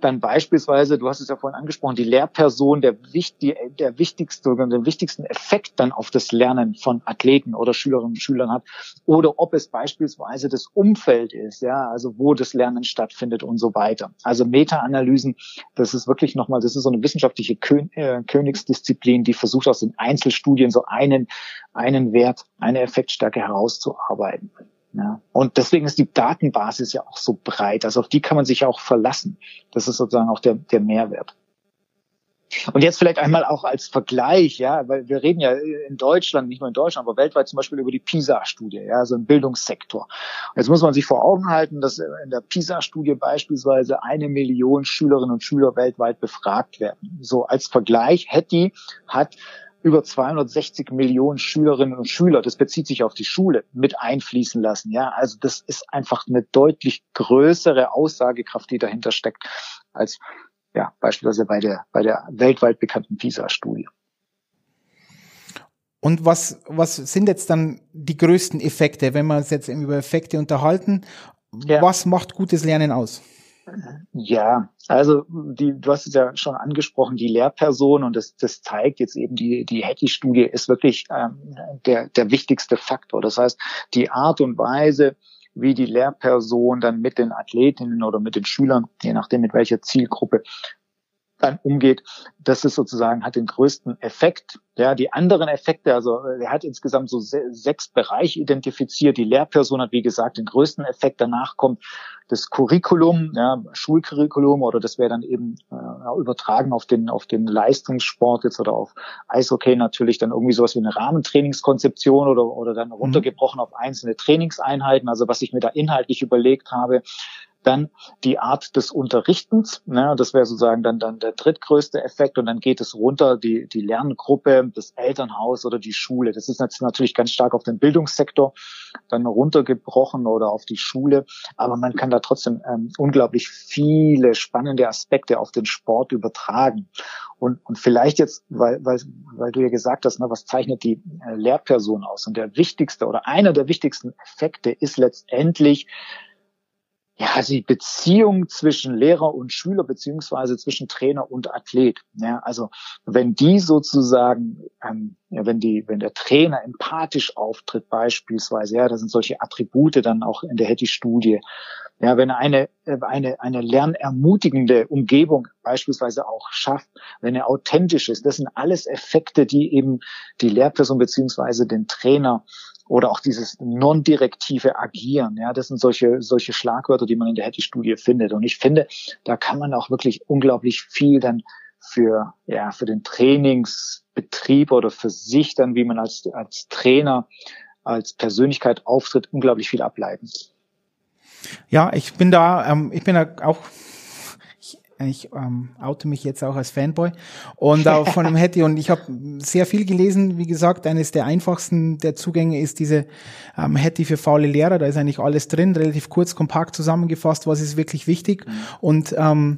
dann beispielsweise, du hast es ja vorhin angesprochen, die Lehrperson der, die, der wichtigste den wichtigsten Effekt dann auf das Lernen von Athleten oder Schülerinnen und Schülern hat oder ob es beispielsweise das Umfeld ist, ja, also wo das Lernen stattfindet und so weiter. Also Meta-Analysen, das ist wirklich nochmal, das ist so eine wissenschaftliche Kön äh, Königsdisziplin, die versucht aus den Einzelstudien so einen, einen Wert, eine Effektstärke herauszuarbeiten. Ja. Und deswegen ist die Datenbasis ja auch so breit. Also auf die kann man sich auch verlassen. Das ist sozusagen auch der, der Mehrwert. Und jetzt vielleicht einmal auch als Vergleich, ja, weil wir reden ja in Deutschland, nicht nur in Deutschland, aber weltweit zum Beispiel über die PISA-Studie, ja, also im Bildungssektor. Jetzt muss man sich vor Augen halten, dass in der PISA-Studie beispielsweise eine Million Schülerinnen und Schüler weltweit befragt werden. So als Vergleich, Hetty hat über 260 Millionen Schülerinnen und Schüler, das bezieht sich auf die Schule, mit einfließen lassen. Ja, also das ist einfach eine deutlich größere Aussagekraft, die dahinter steckt, als ja, beispielsweise bei der, bei der weltweit bekannten PISA-Studie. Und was, was sind jetzt dann die größten Effekte, wenn wir uns jetzt über Effekte unterhalten? Ja. Was macht gutes Lernen aus? Ja, also die, du hast es ja schon angesprochen, die Lehrperson und das, das zeigt jetzt eben die, die Hattie-Studie ist wirklich ähm, der, der wichtigste Faktor. Das heißt, die Art und Weise, wie die Lehrperson dann mit den Athletinnen oder mit den Schülern, je nachdem mit welcher Zielgruppe, dann umgeht, das ist sozusagen, hat den größten Effekt. Ja, die anderen Effekte, also er hat insgesamt so sechs Bereiche identifiziert. Die Lehrperson hat, wie gesagt, den größten Effekt. Danach kommt das Curriculum, ja, Schulcurriculum, oder das wäre dann eben äh, übertragen auf den, auf den Leistungssport jetzt oder auf Eishockey natürlich dann irgendwie sowas wie eine Rahmentrainingskonzeption oder, oder dann mhm. runtergebrochen auf einzelne Trainingseinheiten. Also was ich mir da inhaltlich überlegt habe, dann die Art des Unterrichtens, ne, das wäre sozusagen dann, dann der drittgrößte Effekt und dann geht es runter, die, die Lerngruppe, das Elternhaus oder die Schule. Das ist natürlich ganz stark auf den Bildungssektor dann runtergebrochen oder auf die Schule, aber man kann da trotzdem ähm, unglaublich viele spannende Aspekte auf den Sport übertragen. Und, und vielleicht jetzt, weil, weil, weil du ja gesagt hast, ne, was zeichnet die äh, Lehrperson aus? Und der wichtigste oder einer der wichtigsten Effekte ist letztendlich, ja, die Beziehung zwischen Lehrer und Schüler beziehungsweise zwischen Trainer und Athlet. Ja, also wenn die sozusagen, ähm, ja, wenn die, wenn der Trainer empathisch auftritt beispielsweise, ja, das sind solche Attribute dann auch in der Hetty-Studie. Ja, wenn er eine, äh, eine, eine lernermutigende Umgebung beispielsweise auch schafft, wenn er authentisch ist, das sind alles Effekte, die eben die Lehrperson beziehungsweise den Trainer oder auch dieses non-direktive Agieren. Ja, das sind solche, solche Schlagwörter, die man in der Hattie-Studie findet. Und ich finde, da kann man auch wirklich unglaublich viel dann für, ja, für den Trainingsbetrieb oder für sich dann, wie man als, als Trainer, als Persönlichkeit auftritt, unglaublich viel ableiten. Ja, ich bin da, ähm, ich bin da auch ich ähm, oute mich jetzt auch als Fanboy und auch von dem Hattie und ich habe sehr viel gelesen. Wie gesagt, eines der einfachsten der Zugänge ist diese ähm, Hattie für faule Lehrer. Da ist eigentlich alles drin, relativ kurz, kompakt zusammengefasst. Was ist wirklich wichtig? Mhm. Und ähm,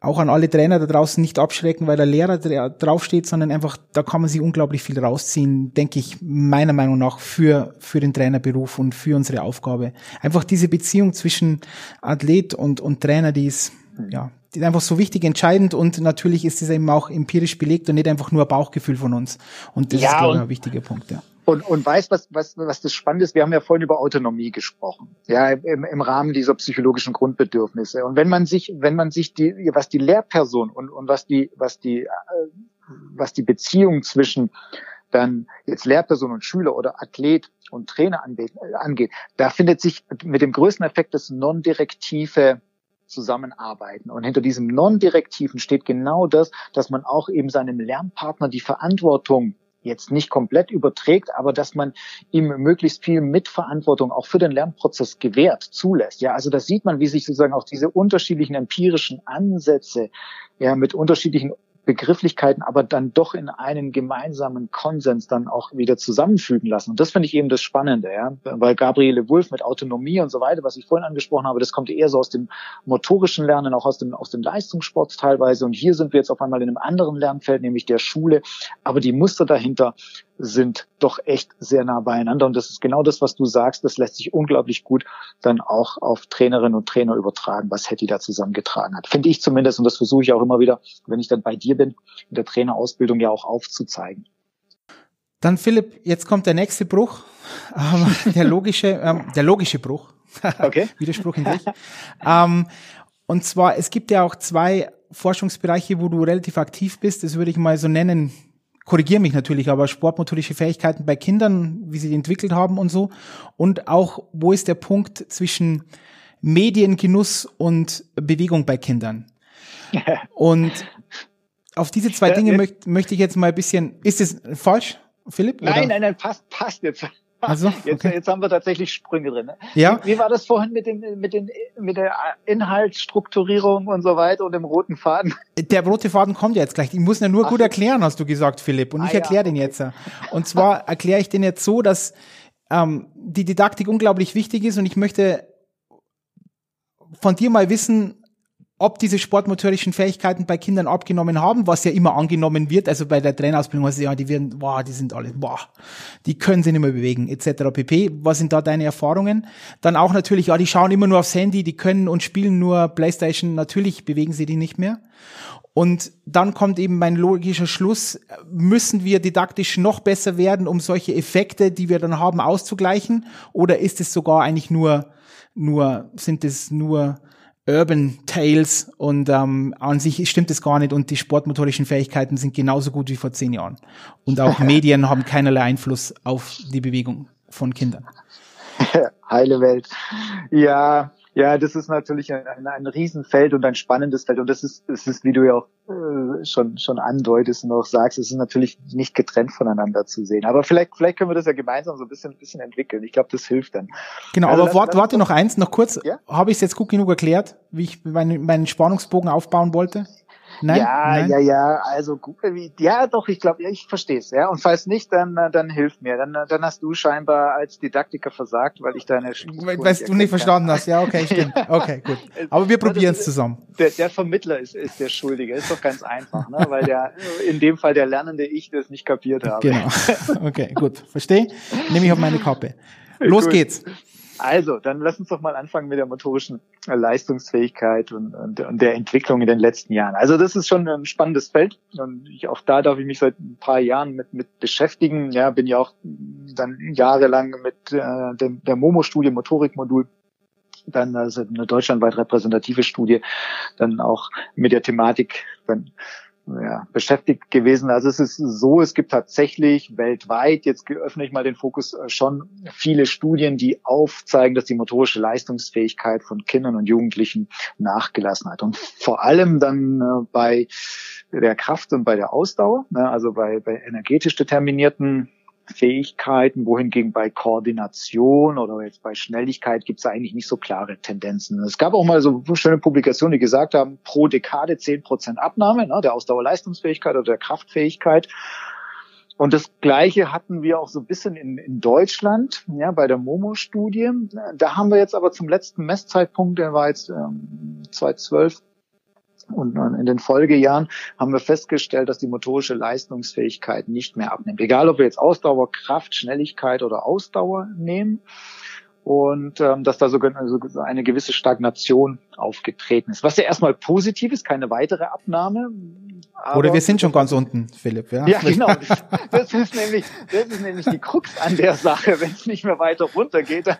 auch an alle Trainer da draußen nicht abschrecken, weil der Lehrer draufsteht, sondern einfach, da kann man sich unglaublich viel rausziehen, denke ich, meiner Meinung nach, für, für den Trainerberuf und für unsere Aufgabe. Einfach diese Beziehung zwischen Athlet und, und Trainer, die ist, mhm. ja, einfach so wichtig, entscheidend und natürlich ist es eben auch empirisch belegt und nicht einfach nur ein Bauchgefühl von uns. Und das ja, ist, glaube ich, ein wichtiger Punkt, ja. Und, und weißt, was, was, was das Spannende ist? Wir haben ja vorhin über Autonomie gesprochen, ja, im, im Rahmen dieser psychologischen Grundbedürfnisse. Und wenn man sich, wenn man sich die, was die Lehrperson und, und was die, was die, äh, was die Beziehung zwischen dann jetzt Lehrperson und Schüler oder Athlet und Trainer angeht, da findet sich mit dem größten Effekt das non-direktive zusammenarbeiten. Und hinter diesem Non-Direktiven steht genau das, dass man auch eben seinem Lernpartner die Verantwortung jetzt nicht komplett überträgt, aber dass man ihm möglichst viel Mitverantwortung auch für den Lernprozess gewährt, zulässt. Ja, also da sieht man, wie sich sozusagen auch diese unterschiedlichen empirischen Ansätze ja mit unterschiedlichen Begrifflichkeiten aber dann doch in einen gemeinsamen Konsens dann auch wieder zusammenfügen lassen. Und das finde ich eben das Spannende, ja, weil Gabriele Wulff mit Autonomie und so weiter, was ich vorhin angesprochen habe, das kommt eher so aus dem motorischen Lernen, auch aus dem, aus dem Leistungssport teilweise. Und hier sind wir jetzt auf einmal in einem anderen Lernfeld, nämlich der Schule. Aber die Muster dahinter sind doch echt sehr nah beieinander. Und das ist genau das, was du sagst. Das lässt sich unglaublich gut dann auch auf Trainerinnen und Trainer übertragen, was Hetty da zusammengetragen hat. Finde ich zumindest. Und das versuche ich auch immer wieder, wenn ich dann bei dir bin, in der Trainerausbildung ja auch aufzuzeigen. Dann Philipp, jetzt kommt der nächste Bruch, ähm, der logische, ähm, der logische Bruch. Okay. Widerspruch in sich. ähm, und zwar, es gibt ja auch zwei Forschungsbereiche, wo du relativ aktiv bist. Das würde ich mal so nennen. Korrigiere mich natürlich, aber sportmotorische Fähigkeiten bei Kindern, wie sie die entwickelt haben und so. Und auch, wo ist der Punkt zwischen Mediengenuss und Bewegung bei Kindern? und auf diese zwei Dinge möchte möchte ich jetzt mal ein bisschen, ist es falsch, Philipp? Nein, oder? nein, nein, passt, passt jetzt. Also, okay. jetzt, jetzt haben wir tatsächlich Sprünge drin. Ne? Ja. Wie, wie, war das vorhin mit dem, mit den, mit der Inhaltsstrukturierung und so weiter und dem roten Faden? Der rote Faden kommt ja jetzt gleich. Ich muss ihn ja nur Ach. gut erklären, hast du gesagt, Philipp. Und ah, ich erkläre ja, okay. den jetzt. Und zwar erkläre ich den jetzt so, dass ähm, die Didaktik unglaublich wichtig ist und ich möchte von dir mal wissen, ob diese sportmotorischen Fähigkeiten bei Kindern abgenommen haben, was ja immer angenommen wird, also bei der Trainerausbildung, also ja, die werden, boah, die sind alle, boah, die können sich nicht mehr bewegen, etc. pp. Was sind da deine Erfahrungen? Dann auch natürlich, ja, die schauen immer nur aufs Handy, die können und spielen nur Playstation, natürlich bewegen sie die nicht mehr. Und dann kommt eben mein logischer Schluss, müssen wir didaktisch noch besser werden, um solche Effekte, die wir dann haben, auszugleichen? Oder ist es sogar eigentlich nur, nur, sind es nur Urban Tales und ähm, an sich stimmt es gar nicht und die sportmotorischen Fähigkeiten sind genauso gut wie vor zehn Jahren. Und auch Medien haben keinerlei Einfluss auf die Bewegung von Kindern. Heile Welt. Ja, ja, das ist natürlich ein, ein, ein Riesenfeld und ein spannendes Feld. Und das ist, das ist, wie du ja auch äh, schon, schon andeutest und auch sagst, es ist natürlich nicht getrennt voneinander zu sehen. Aber vielleicht, vielleicht können wir das ja gemeinsam so ein bisschen, ein bisschen entwickeln. Ich glaube, das hilft dann. Genau, also aber warte, warte noch eins, noch kurz. Ja? Habe ich es jetzt gut genug erklärt, wie ich meinen, meinen Spannungsbogen aufbauen wollte? Nein? Ja, Nein? ja, ja, also ja, doch, ich glaube, ja, ich verstehe es, ja. Und falls nicht, dann äh, dann hilf mir. Dann dann hast du scheinbar als Didaktiker versagt, weil ich deine Weil du nicht verstanden hast. Ja, okay, stimmt. Okay, gut. Aber wir probieren es zusammen. Der, der Vermittler ist ist der Schuldige. Ist doch ganz einfach, ne? Weil der in dem Fall der lernende ich das nicht kapiert habe. Genau. Okay, gut. Verstehe? Nehme ich auf meine Kappe. Los gut. geht's. Also, dann lass uns doch mal anfangen mit der motorischen Leistungsfähigkeit und, und, und, der Entwicklung in den letzten Jahren. Also das ist schon ein spannendes Feld und ich, auch da darf ich mich seit ein paar Jahren mit, mit beschäftigen. Ja, bin ja auch dann jahrelang mit äh, dem, der Momo-Studie, Motorikmodul dann also eine deutschlandweit repräsentative Studie, dann auch mit der Thematik dann ja, beschäftigt gewesen. Also es ist so, es gibt tatsächlich weltweit, jetzt öffne ich mal den Fokus, äh, schon viele Studien, die aufzeigen, dass die motorische Leistungsfähigkeit von Kindern und Jugendlichen nachgelassen hat. Und vor allem dann äh, bei der Kraft und bei der Ausdauer, ne, also bei, bei energetisch determinierten Fähigkeiten, wohingegen bei Koordination oder jetzt bei Schnelligkeit gibt es eigentlich nicht so klare Tendenzen. Es gab auch mal so schöne Publikationen, die gesagt haben, pro Dekade zehn Prozent Abnahme ne, der Ausdauerleistungsfähigkeit oder der Kraftfähigkeit. Und das Gleiche hatten wir auch so ein bisschen in, in Deutschland, ja, bei der Momo-Studie. Da haben wir jetzt aber zum letzten Messzeitpunkt, der war jetzt ähm, 2012, und in den Folgejahren haben wir festgestellt, dass die motorische Leistungsfähigkeit nicht mehr abnimmt. Egal, ob wir jetzt Ausdauer, Kraft, Schnelligkeit oder Ausdauer nehmen. Und ähm, dass da sogar so eine gewisse Stagnation aufgetreten ist. Was ja erstmal positiv ist, keine weitere Abnahme. Oder wir sind schon ganz unten, Philipp. Ja, ja genau. Das, das, ist nämlich, das ist nämlich die Krux an der Sache. Wenn es nicht mehr weiter runtergeht, dann,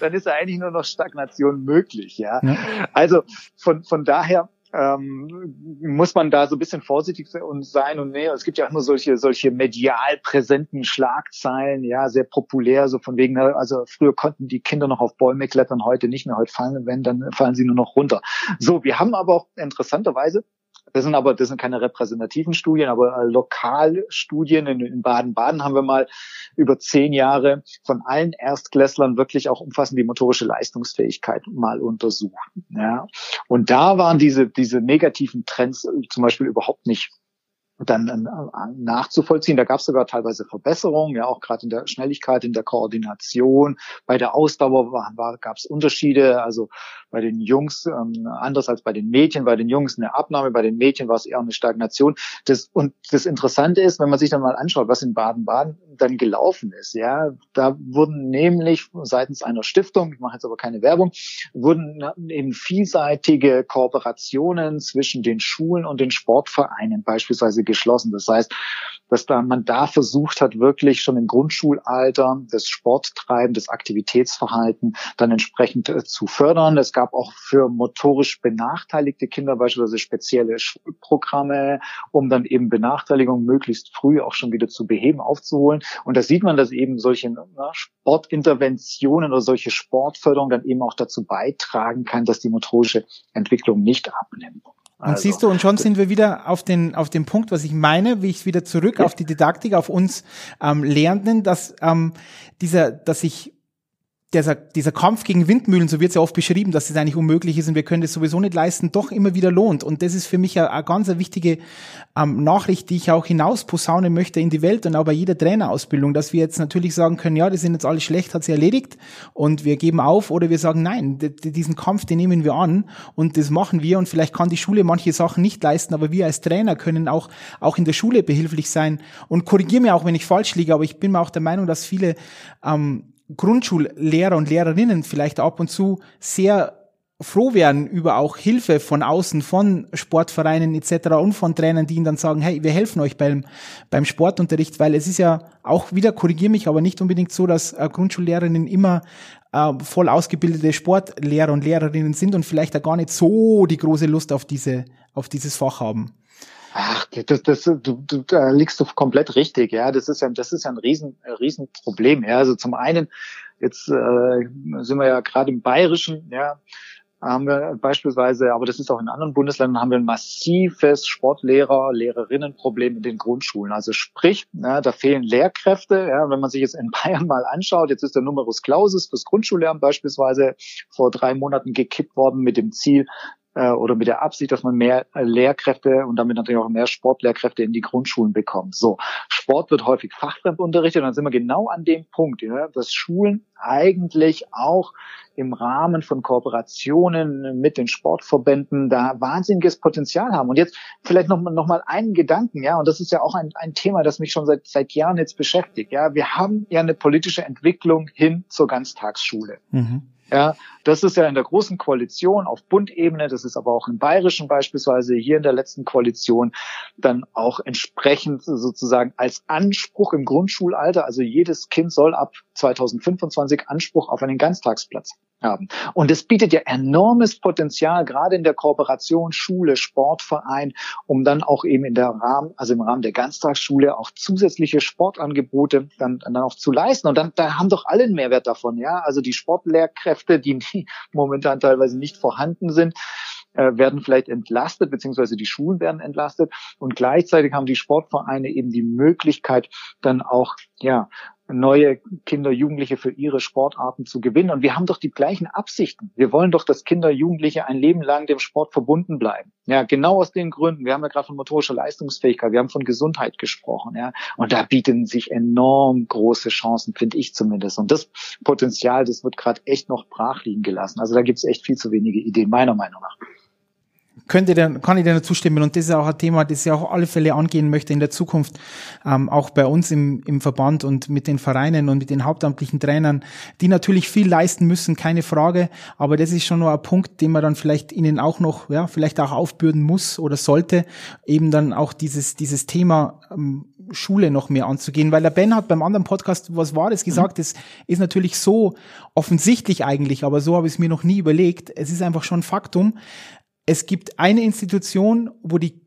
dann ist ja eigentlich nur noch Stagnation möglich. Ja. ja. Also von, von daher ähm, muss man da so ein bisschen vorsichtig sein und nee, es gibt ja auch nur solche solche medial präsenten Schlagzeilen, ja, sehr populär, so von wegen, also früher konnten die Kinder noch auf Bäume klettern, heute nicht mehr, heute fallen, wenn, dann fallen sie nur noch runter. So, wir haben aber auch interessanterweise das sind aber, das sind keine repräsentativen Studien, aber äh, Lokalstudien in, Baden-Baden haben wir mal über zehn Jahre von allen Erstklässlern wirklich auch umfassend die motorische Leistungsfähigkeit mal untersucht. Ja. Und da waren diese, diese negativen Trends zum Beispiel überhaupt nicht dann äh, nachzuvollziehen. Da gab es sogar teilweise Verbesserungen, ja auch gerade in der Schnelligkeit, in der Koordination. Bei der Ausdauer war, war, gab es Unterschiede. Also bei den Jungs ähm, anders als bei den Mädchen. Bei den Jungs eine Abnahme, bei den Mädchen war es eher eine Stagnation. Das, und das Interessante ist, wenn man sich dann mal anschaut, was in Baden-Baden dann gelaufen ist. Ja, da wurden nämlich seitens einer Stiftung, ich mache jetzt aber keine Werbung, wurden eben vielseitige Kooperationen zwischen den Schulen und den Sportvereinen beispielsweise geschlossen. Das heißt, dass da man da versucht hat, wirklich schon im Grundschulalter das Sporttreiben, das Aktivitätsverhalten dann entsprechend äh, zu fördern. Es gab auch für motorisch benachteiligte Kinder beispielsweise spezielle Schulprogramme, um dann eben Benachteiligung möglichst früh auch schon wieder zu beheben, aufzuholen. Und da sieht man, dass eben solche na, Sportinterventionen oder solche Sportförderung dann eben auch dazu beitragen kann, dass die motorische Entwicklung nicht abnimmt. Und also, siehst du, und schon sind wir wieder auf den, auf den Punkt, was ich meine, wie ich wieder zurück auf die Didaktik, auf uns ähm, Lehrenden, dass ähm, dieser, dass ich dieser, dieser Kampf gegen Windmühlen, so wird es ja oft beschrieben, dass es eigentlich unmöglich ist und wir können das sowieso nicht leisten, doch immer wieder lohnt. Und das ist für mich eine, eine ganz wichtige ähm, Nachricht, die ich auch hinaus posaunen möchte in die Welt und auch bei jeder Trainerausbildung, dass wir jetzt natürlich sagen können, ja, die sind jetzt alle schlecht, hat sie erledigt und wir geben auf oder wir sagen, nein, diesen Kampf, den nehmen wir an und das machen wir und vielleicht kann die Schule manche Sachen nicht leisten, aber wir als Trainer können auch, auch in der Schule behilflich sein und korrigiere mir auch, wenn ich falsch liege, aber ich bin mir auch der Meinung, dass viele ähm, Grundschullehrer und Lehrerinnen vielleicht ab und zu sehr froh werden über auch Hilfe von außen, von Sportvereinen etc. und von Trainern, die ihnen dann sagen, hey, wir helfen euch beim, beim Sportunterricht, weil es ist ja auch wieder, korrigiere mich, aber nicht unbedingt so, dass äh, Grundschullehrerinnen immer äh, voll ausgebildete Sportlehrer und Lehrerinnen sind und vielleicht auch gar nicht so die große Lust auf diese, auf dieses Fach haben. Ach, das, das, du, du, da liegst du komplett richtig, ja. Das ist ja, das ist ja ein riesen, riesen Problem. Ja, also zum einen, jetzt äh, sind wir ja gerade im Bayerischen, ja, haben wir beispielsweise, aber das ist auch in anderen Bundesländern, haben wir ein massives Sportlehrer, Lehrerinnenproblem in den Grundschulen. Also sprich, ja, da fehlen Lehrkräfte. Ja, wenn man sich jetzt in Bayern mal anschaut, jetzt ist der Numerus Clausus fürs Grundschullehramt beispielsweise vor drei Monaten gekippt worden mit dem Ziel, äh, oder mit der Absicht, dass man mehr Lehrkräfte und damit natürlich auch mehr Sportlehrkräfte in die Grundschulen bekommt. So, Sport wird häufig fachfremd unterrichtet und dann sind wir genau an dem Punkt, ja, dass Schulen eigentlich auch im Rahmen von Kooperationen mit den Sportverbänden da wahnsinniges Potenzial haben. Und jetzt vielleicht noch, noch mal einen Gedanken, ja, und das ist ja auch ein, ein Thema, das mich schon seit, seit Jahren jetzt beschäftigt. Ja, wir haben ja eine politische Entwicklung hin zur Ganztagsschule. Mhm. Ja, das ist ja in der großen Koalition auf Bundebene, das ist aber auch im Bayerischen beispielsweise hier in der letzten Koalition dann auch entsprechend sozusagen als Anspruch im Grundschulalter, also jedes Kind soll ab 2025 Anspruch auf einen Ganztagsplatz haben. Und es bietet ja enormes Potenzial, gerade in der Kooperation Schule, Sportverein, um dann auch eben in der Rahmen, also im Rahmen der Ganztagsschule auch zusätzliche Sportangebote dann, dann auch zu leisten. Und dann, da haben doch alle einen Mehrwert davon, ja. Also die Sportlehrkräfte, die momentan teilweise nicht vorhanden sind, äh, werden vielleicht entlastet, beziehungsweise die Schulen werden entlastet. Und gleichzeitig haben die Sportvereine eben die Möglichkeit, dann auch, ja, neue Kinder, Jugendliche für ihre Sportarten zu gewinnen. Und wir haben doch die gleichen Absichten. Wir wollen doch, dass Kinder, Jugendliche ein Leben lang dem Sport verbunden bleiben. Ja, genau aus den Gründen. Wir haben ja gerade von motorischer Leistungsfähigkeit, wir haben von Gesundheit gesprochen. Ja, und da bieten sich enorm große Chancen, finde ich zumindest. Und das Potenzial, das wird gerade echt noch brach liegen gelassen. Also da gibt es echt viel zu wenige Ideen, meiner Meinung nach könnte dann, kann ich dir nur zustimmen und das ist auch ein Thema, das ich auch alle Fälle angehen möchte in der Zukunft, ähm, auch bei uns im, im Verband und mit den Vereinen und mit den hauptamtlichen Trainern, die natürlich viel leisten müssen, keine Frage, aber das ist schon noch ein Punkt, den man dann vielleicht ihnen auch noch, ja, vielleicht auch aufbürden muss oder sollte, eben dann auch dieses, dieses Thema ähm, Schule noch mehr anzugehen, weil der Ben hat beim anderen Podcast was Wahres gesagt, mhm. das ist natürlich so offensichtlich eigentlich, aber so habe ich es mir noch nie überlegt. Es ist einfach schon Faktum, es gibt eine Institution, wo die,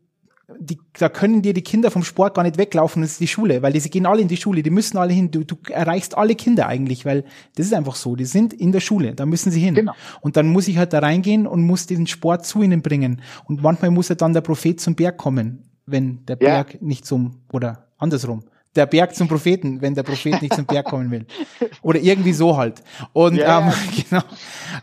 die, da können dir die Kinder vom Sport gar nicht weglaufen, das ist die Schule, weil die, sie gehen alle in die Schule, die müssen alle hin, du, du erreichst alle Kinder eigentlich, weil das ist einfach so, die sind in der Schule, da müssen sie hin. Genau. Und dann muss ich halt da reingehen und muss den Sport zu ihnen bringen. Und manchmal muss halt dann der Prophet zum Berg kommen, wenn der Berg ja. nicht zum, oder andersrum der Berg zum Propheten, wenn der Prophet nicht zum Berg kommen will. Oder irgendwie so halt. Und ja, ähm, genau.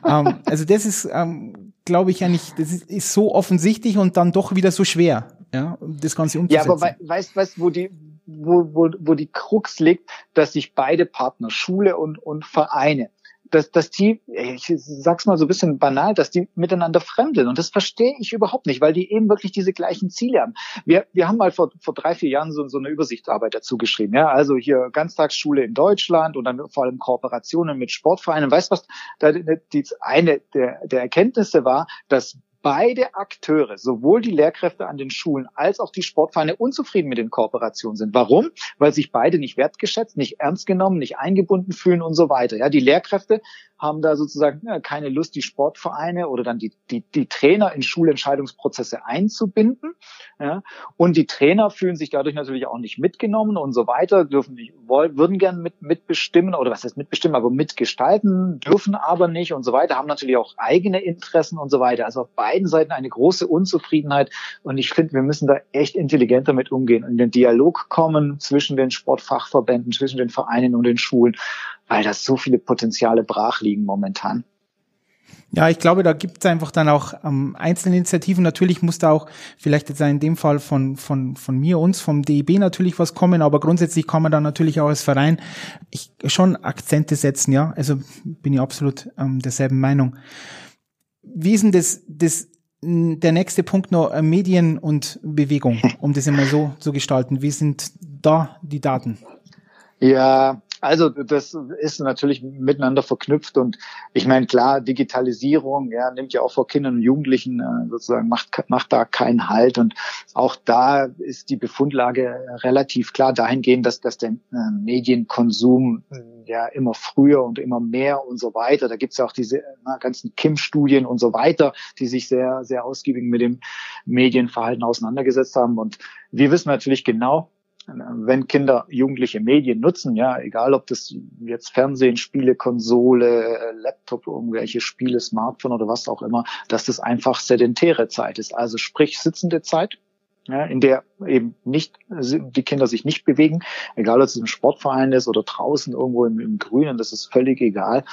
Ähm, also das ist, ähm, glaube ich, eigentlich, das ist, ist, so offensichtlich und dann doch wieder so schwer, ja, das Ganze umzusetzen. Ja, aber we weißt, weißt, wo die, wo, wo, wo die Krux liegt, dass sich beide Partner, Schule und, und Vereine, dass, dass die, ich sag's mal so ein bisschen banal, dass die miteinander fremdeln. Und das verstehe ich überhaupt nicht, weil die eben wirklich diese gleichen Ziele haben. Wir, wir haben mal vor, vor drei, vier Jahren so, so eine Übersichtsarbeit dazu geschrieben. Ja, also hier Ganztagsschule in Deutschland und dann vor allem Kooperationen mit Sportvereinen. Weißt du was? Da, die, eine der, der Erkenntnisse war, dass beide Akteure, sowohl die Lehrkräfte an den Schulen als auch die Sportvereine, unzufrieden mit den Kooperationen sind. Warum? Weil sich beide nicht wertgeschätzt, nicht ernst genommen, nicht eingebunden fühlen und so weiter. Ja, die Lehrkräfte haben da sozusagen ja, keine Lust, die Sportvereine oder dann die, die, die Trainer in Schulentscheidungsprozesse einzubinden. Ja, und die Trainer fühlen sich dadurch natürlich auch nicht mitgenommen und so weiter, dürfen nicht, wollen, würden gern mit, mitbestimmen oder was heißt mitbestimmen, aber mitgestalten, dürfen aber nicht und so weiter, haben natürlich auch eigene Interessen und so weiter. Also auf beiden Seiten eine große Unzufriedenheit und ich finde, wir müssen da echt intelligent damit umgehen und in den Dialog kommen zwischen den Sportfachverbänden, zwischen den Vereinen und den Schulen weil da so viele Potenziale brach liegen momentan. Ja, ich glaube, da gibt es einfach dann auch ähm, einzelne Initiativen. Natürlich muss da auch vielleicht jetzt in dem Fall von, von, von mir, uns, vom DEB natürlich was kommen, aber grundsätzlich kann man da natürlich auch als Verein ich, schon Akzente setzen, ja. Also bin ich absolut ähm, derselben Meinung. Wie ist denn das, das der nächste Punkt noch äh, Medien und Bewegung, um das immer so zu gestalten? Wie sind da die Daten? Ja, also das ist natürlich miteinander verknüpft und ich meine klar, Digitalisierung ja, nimmt ja auch vor Kindern und Jugendlichen äh, sozusagen macht macht da keinen Halt und auch da ist die Befundlage relativ klar dahingehend, dass dass der äh, Medienkonsum äh, ja immer früher und immer mehr und so weiter. Da gibt's ja auch diese na, ganzen Kim-Studien und so weiter, die sich sehr sehr ausgiebig mit dem Medienverhalten auseinandergesetzt haben und wir wissen natürlich genau, wenn Kinder jugendliche Medien nutzen, ja, egal ob das jetzt Fernsehen, Spiele, Konsole, Laptop, irgendwelche Spiele, Smartphone oder was auch immer, dass das einfach sedentäre Zeit ist, also sprich sitzende Zeit, ja, in der eben nicht die Kinder sich nicht bewegen, egal ob es im Sportverein ist oder draußen irgendwo im, im Grünen, das ist völlig egal.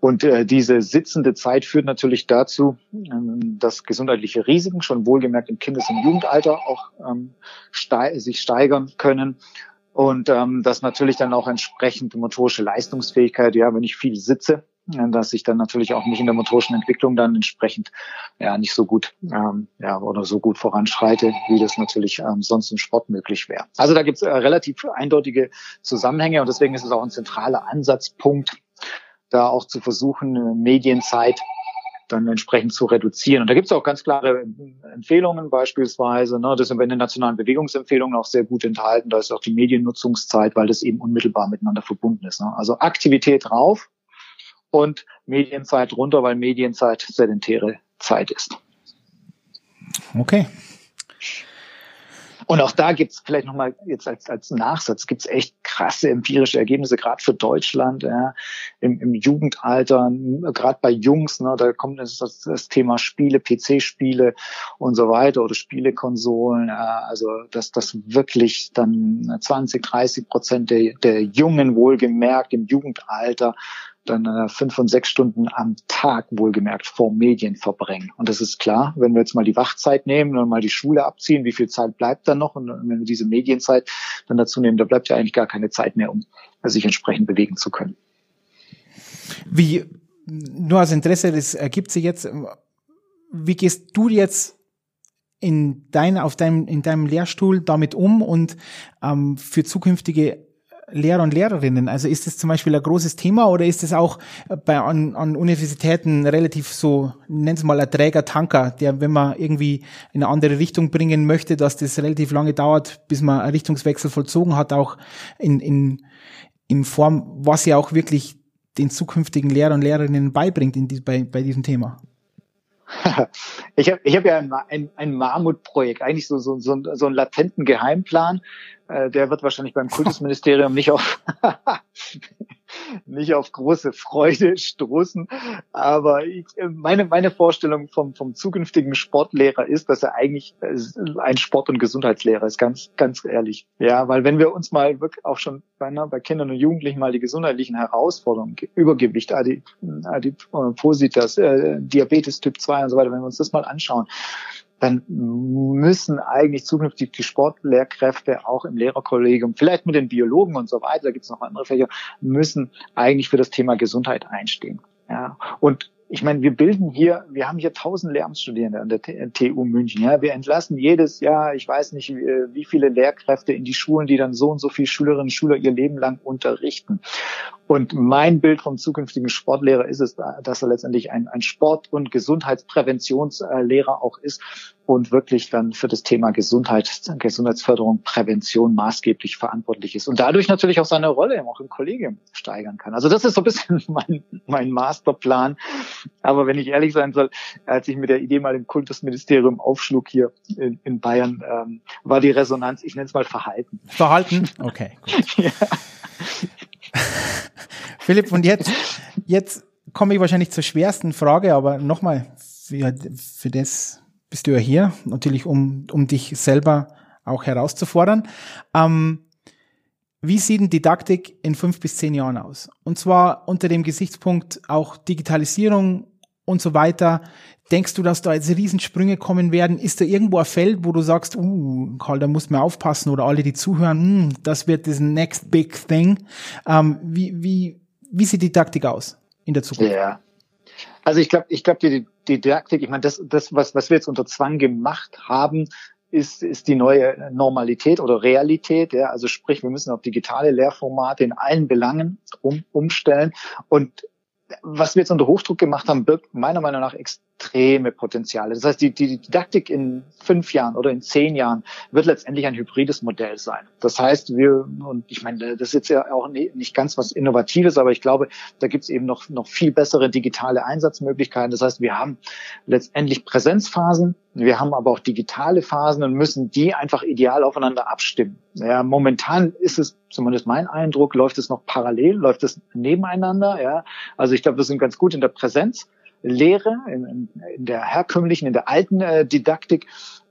Und äh, diese sitzende Zeit führt natürlich dazu, ähm, dass gesundheitliche Risiken schon wohlgemerkt im Kindes- und Jugendalter auch ähm, stei sich steigern können und ähm, dass natürlich dann auch entsprechend motorische Leistungsfähigkeit, ja, wenn ich viel sitze, dass ich dann natürlich auch nicht in der motorischen Entwicklung dann entsprechend ja nicht so gut ähm, ja oder so gut voranschreite, wie das natürlich ähm, sonst im Sport möglich wäre. Also da gibt es äh, relativ eindeutige Zusammenhänge und deswegen ist es auch ein zentraler Ansatzpunkt, da auch zu versuchen, Medienzeit dann entsprechend zu reduzieren. Und da gibt es auch ganz klare Empfehlungen beispielsweise. Ne, das sind in den nationalen Bewegungsempfehlungen auch sehr gut enthalten. Da ist auch die Mediennutzungszeit, weil das eben unmittelbar miteinander verbunden ist. Ne? Also Aktivität rauf, und Medienzeit runter, weil Medienzeit sedentäre Zeit ist. Okay. Und auch da gibt's vielleicht nochmal jetzt als, als Nachsatz, gibt's echt krasse empirische Ergebnisse, gerade für Deutschland, ja, im, im Jugendalter, gerade bei Jungs, ne, da kommt das, das, Thema Spiele, PC-Spiele und so weiter oder Spielekonsolen, ja, also dass das wirklich dann 20, 30 Prozent der, der Jungen wohlgemerkt im Jugendalter dann äh, fünf und sechs Stunden am Tag wohlgemerkt vor Medien verbringen. Und das ist klar, wenn wir jetzt mal die Wachzeit nehmen und mal die Schule abziehen, wie viel Zeit bleibt da noch? Und wenn wir diese Medienzeit dann dazu nehmen, da bleibt ja eigentlich gar keine Zeit mehr, um sich entsprechend bewegen zu können. Wie, nur als Interesse, das ergibt sich jetzt, wie gehst du jetzt in dein, auf deinem, in deinem Lehrstuhl damit um und ähm, für zukünftige Lehrer und Lehrerinnen? Also ist das zum Beispiel ein großes Thema oder ist es auch bei an, an Universitäten relativ so, nennen es mal ein träger Tanker, der, wenn man irgendwie in eine andere Richtung bringen möchte, dass das relativ lange dauert, bis man einen Richtungswechsel vollzogen hat, auch in, in, in Form, was ja auch wirklich den zukünftigen Lehrer und Lehrerinnen beibringt in die, bei, bei diesem Thema? ich habe ich hab ja ein, ein, ein Mammutprojekt, eigentlich so, so, so, so einen latenten Geheimplan. Äh, der wird wahrscheinlich beim Kultusministerium nicht auf nicht auf große Freude stoßen. Aber ich, meine, meine Vorstellung vom, vom zukünftigen Sportlehrer ist, dass er eigentlich äh, ein Sport- und Gesundheitslehrer ist, ganz, ganz ehrlich. Ja, weil wenn wir uns mal wirklich auch schon bei, bei Kindern und Jugendlichen mal die gesundheitlichen Herausforderungen, Übergewicht, Adipositas, äh, Diabetes Typ 2 und so weiter, wenn wir uns das mal anschauen, dann müssen eigentlich zukünftig die Sportlehrkräfte auch im Lehrerkollegium, vielleicht mit den Biologen und so weiter, da gibt es noch andere Fächer, müssen eigentlich für das Thema Gesundheit einstehen. Ja, und ich meine, wir bilden hier, wir haben hier tausend Lehramtsstudierende an der TU München. Ja, wir entlassen jedes Jahr, ich weiß nicht, wie viele Lehrkräfte in die Schulen, die dann so und so viele Schülerinnen und Schüler ihr Leben lang unterrichten. Und mein Bild vom zukünftigen Sportlehrer ist es, dass er letztendlich ein, ein Sport- und Gesundheitspräventionslehrer auch ist und wirklich dann für das Thema Gesundheit, Gesundheitsförderung, Prävention maßgeblich verantwortlich ist und dadurch natürlich auch seine Rolle auch im Kollegium steigern kann. Also das ist so ein bisschen mein, mein Masterplan. Aber wenn ich ehrlich sein soll, als ich mit der Idee mal im Kultusministerium aufschlug hier in, in Bayern, ähm, war die Resonanz, ich nenne es mal Verhalten. Verhalten? Okay. ja. Philipp, und jetzt, jetzt komme ich wahrscheinlich zur schwersten Frage, aber nochmal, für, für das bist du ja hier, natürlich um, um dich selber auch herauszufordern. Ähm, wie sieht denn Didaktik in fünf bis zehn Jahren aus? Und zwar unter dem Gesichtspunkt auch Digitalisierung und so weiter. Denkst du, dass da jetzt Riesensprünge kommen werden? Ist da irgendwo ein Feld, wo du sagst, uh, Karl, da musst du mir aufpassen oder alle, die zuhören, hm, das wird das next big thing. Ähm, wie, wie, wie sieht Didaktik aus in der Zukunft? Ja. Also ich glaube, ich glaube, die, die Didaktik, ich meine, das, das, was, was wir jetzt unter Zwang gemacht haben, ist, ist die neue Normalität oder Realität. Ja? Also sprich, wir müssen auf digitale Lehrformate in allen Belangen um, umstellen. Und was wir jetzt unter Hochdruck gemacht haben, birgt meiner Meinung nach extreme Potenziale. Das heißt, die, die Didaktik in fünf Jahren oder in zehn Jahren wird letztendlich ein hybrides Modell sein. Das heißt, wir, und ich meine, das ist jetzt ja auch nicht ganz was Innovatives, aber ich glaube, da gibt es eben noch, noch viel bessere digitale Einsatzmöglichkeiten. Das heißt, wir haben letztendlich Präsenzphasen, wir haben aber auch digitale Phasen und müssen die einfach ideal aufeinander abstimmen. Ja, momentan ist es, zumindest mein Eindruck, läuft es noch parallel, läuft es nebeneinander. Ja, also ich glaube, wir sind ganz gut in der Präsenzlehre, in, in der herkömmlichen, in der alten äh, Didaktik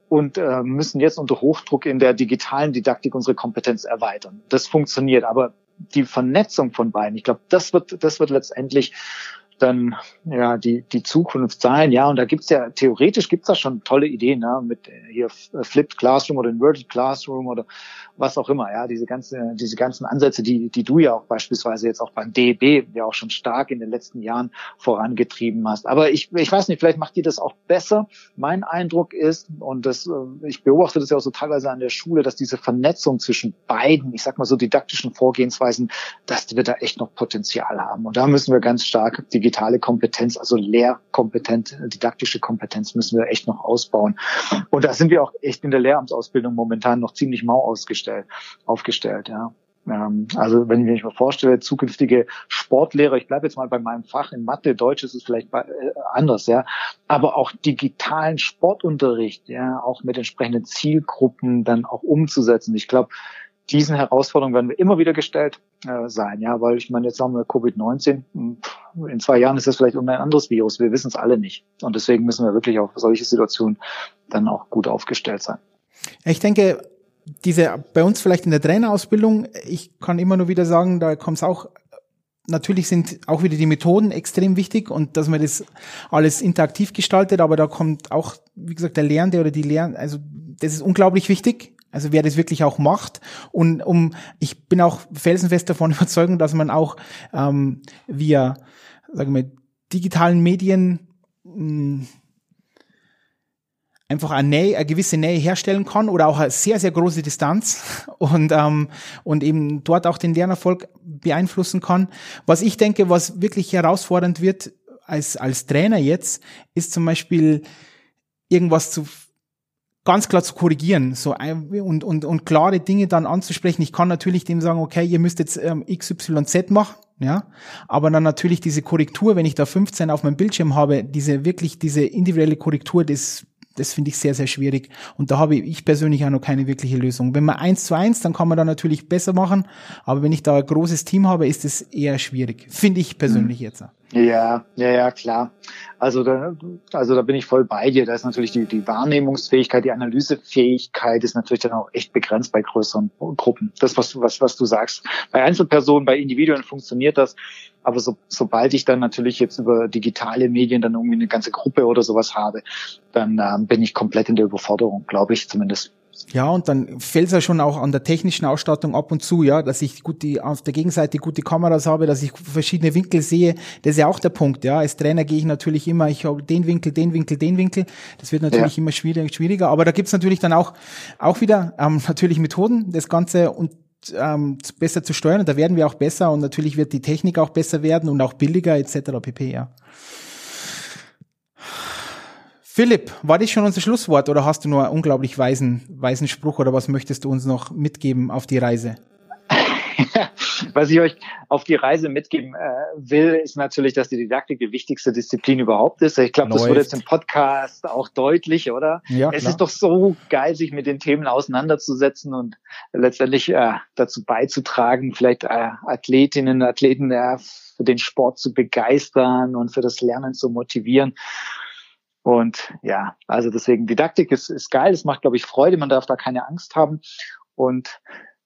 und äh, müssen jetzt unter Hochdruck in der digitalen Didaktik unsere Kompetenz erweitern. Das funktioniert, aber die Vernetzung von beiden, ich glaube, das wird, das wird letztendlich dann ja die die Zukunft sein. Ja, und da gibt's ja theoretisch gibt's da schon tolle Ideen, ne? mit äh, hier Flipped Classroom oder Inverted Classroom oder was auch immer. Ja, diese ganze diese ganzen Ansätze, die die du ja auch beispielsweise jetzt auch beim DEB ja auch schon stark in den letzten Jahren vorangetrieben hast. Aber ich ich weiß nicht, vielleicht macht ihr das auch besser. Mein Eindruck ist und das äh, ich beobachte das ja auch so teilweise an der Schule, dass diese Vernetzung zwischen beiden, ich sag mal so didaktischen Vorgehensweisen, dass wir da echt noch Potenzial haben. Und da müssen wir ganz stark digital digitale Kompetenz, also Lehrkompetenz, didaktische Kompetenz müssen wir echt noch ausbauen. Und da sind wir auch echt in der Lehramtsausbildung momentan noch ziemlich mau ausgestellt, aufgestellt, ja. Ähm, also wenn ich mir vorstelle, zukünftige Sportlehrer, ich bleibe jetzt mal bei meinem Fach in Mathe, Deutsch ist es vielleicht äh, anders, ja, aber auch digitalen Sportunterricht, ja, auch mit entsprechenden Zielgruppen dann auch umzusetzen. Ich glaube, diesen Herausforderungen werden wir immer wieder gestellt äh, sein, ja, weil ich meine, jetzt haben wir Covid-19, in zwei Jahren ist das vielleicht irgendein anderes Virus, wir wissen es alle nicht. Und deswegen müssen wir wirklich auf solche Situationen dann auch gut aufgestellt sein. Ich denke, diese bei uns vielleicht in der Trainerausbildung, ich kann immer nur wieder sagen, da kommt es auch natürlich sind auch wieder die Methoden extrem wichtig und dass man das alles interaktiv gestaltet, aber da kommt auch, wie gesagt, der Lernende oder die Lern, also das ist unglaublich wichtig. Also wer das wirklich auch macht. Und um, ich bin auch felsenfest davon überzeugt, dass man auch ähm, via, sagen wir, digitalen Medien mh, hm, einfach eine, Nähe, eine gewisse Nähe herstellen kann oder auch eine sehr, sehr große Distanz und, ähm, und eben dort auch den Lernerfolg beeinflussen kann. Was ich denke, was wirklich herausfordernd wird als, als Trainer jetzt, ist zum Beispiel irgendwas zu ganz klar zu korrigieren so und, und, und klare Dinge dann anzusprechen. Ich kann natürlich dem sagen, okay, ihr müsst jetzt ähm, XYZ machen, ja, aber dann natürlich diese Korrektur, wenn ich da 15 auf meinem Bildschirm habe, diese wirklich diese individuelle Korrektur, das das finde ich sehr, sehr schwierig. Und da habe ich persönlich auch noch keine wirkliche Lösung. Wenn man eins zu eins, dann kann man da natürlich besser machen. Aber wenn ich da ein großes Team habe, ist es eher schwierig. Finde ich persönlich mhm. jetzt. Ja, ja, ja, klar. Also da, also da bin ich voll bei dir. Da ist natürlich die, die Wahrnehmungsfähigkeit, die Analysefähigkeit ist natürlich dann auch echt begrenzt bei größeren Gruppen. Das, was, was, was du sagst. Bei Einzelpersonen, bei Individuen funktioniert das. Aber so, sobald ich dann natürlich jetzt über digitale Medien dann irgendwie eine ganze Gruppe oder sowas habe, dann ähm, bin ich komplett in der Überforderung, glaube ich zumindest. Ja, und dann fällt es ja schon auch an der technischen Ausstattung ab und zu, ja, dass ich gut die, auf der Gegenseite gute Kameras habe, dass ich verschiedene Winkel sehe. Das ist ja auch der Punkt, ja. Als Trainer gehe ich natürlich immer, ich habe den Winkel, den Winkel, den Winkel. Das wird natürlich ja. immer schwieriger, schwieriger. Aber da gibt's natürlich dann auch, auch wieder ähm, natürlich Methoden, das Ganze und ähm, besser zu steuern. Und da werden wir auch besser und natürlich wird die Technik auch besser werden und auch billiger etc. pp. Ja. Philipp, war das schon unser Schlusswort oder hast du nur einen unglaublich weisen, weisen Spruch oder was möchtest du uns noch mitgeben auf die Reise? was ich euch auf die Reise mitgeben äh, will, ist natürlich, dass die Didaktik die wichtigste Disziplin überhaupt ist. Ich glaube, das wurde jetzt im Podcast auch deutlich, oder? Ja, es klar. ist doch so geil, sich mit den Themen auseinanderzusetzen und letztendlich äh, dazu beizutragen, vielleicht äh, Athletinnen, Athleten äh, für den Sport zu begeistern und für das Lernen zu motivieren. Und ja, also deswegen Didaktik ist, ist geil, es macht, glaube ich, Freude, man darf da keine Angst haben. Und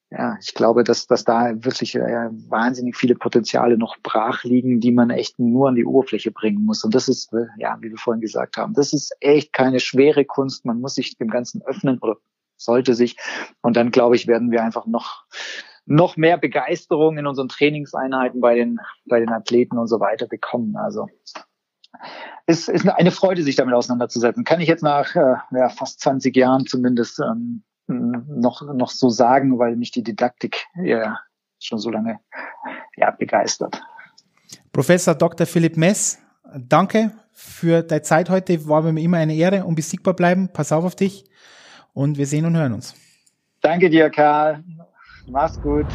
ja, ich glaube, dass, dass da wirklich äh, wahnsinnig viele Potenziale noch brach liegen, die man echt nur an die Oberfläche bringen muss. Und das ist, äh, ja, wie wir vorhin gesagt haben, das ist echt keine schwere Kunst. Man muss sich dem Ganzen öffnen oder sollte sich. Und dann, glaube ich, werden wir einfach noch, noch mehr Begeisterung in unseren Trainingseinheiten bei den, bei den Athleten und so weiter bekommen. Also ist, ist eine Freude, sich damit auseinanderzusetzen. Kann ich jetzt nach äh, ja, fast 20 Jahren zumindest ähm, noch, noch so sagen, weil mich die Didaktik ja schon so lange ja, begeistert. Professor Dr. Philipp Mess, danke für deine Zeit heute. War mir immer eine Ehre und besiegbar bleiben. Pass auf auf dich und wir sehen und hören uns. Danke dir, Karl. Mach's gut.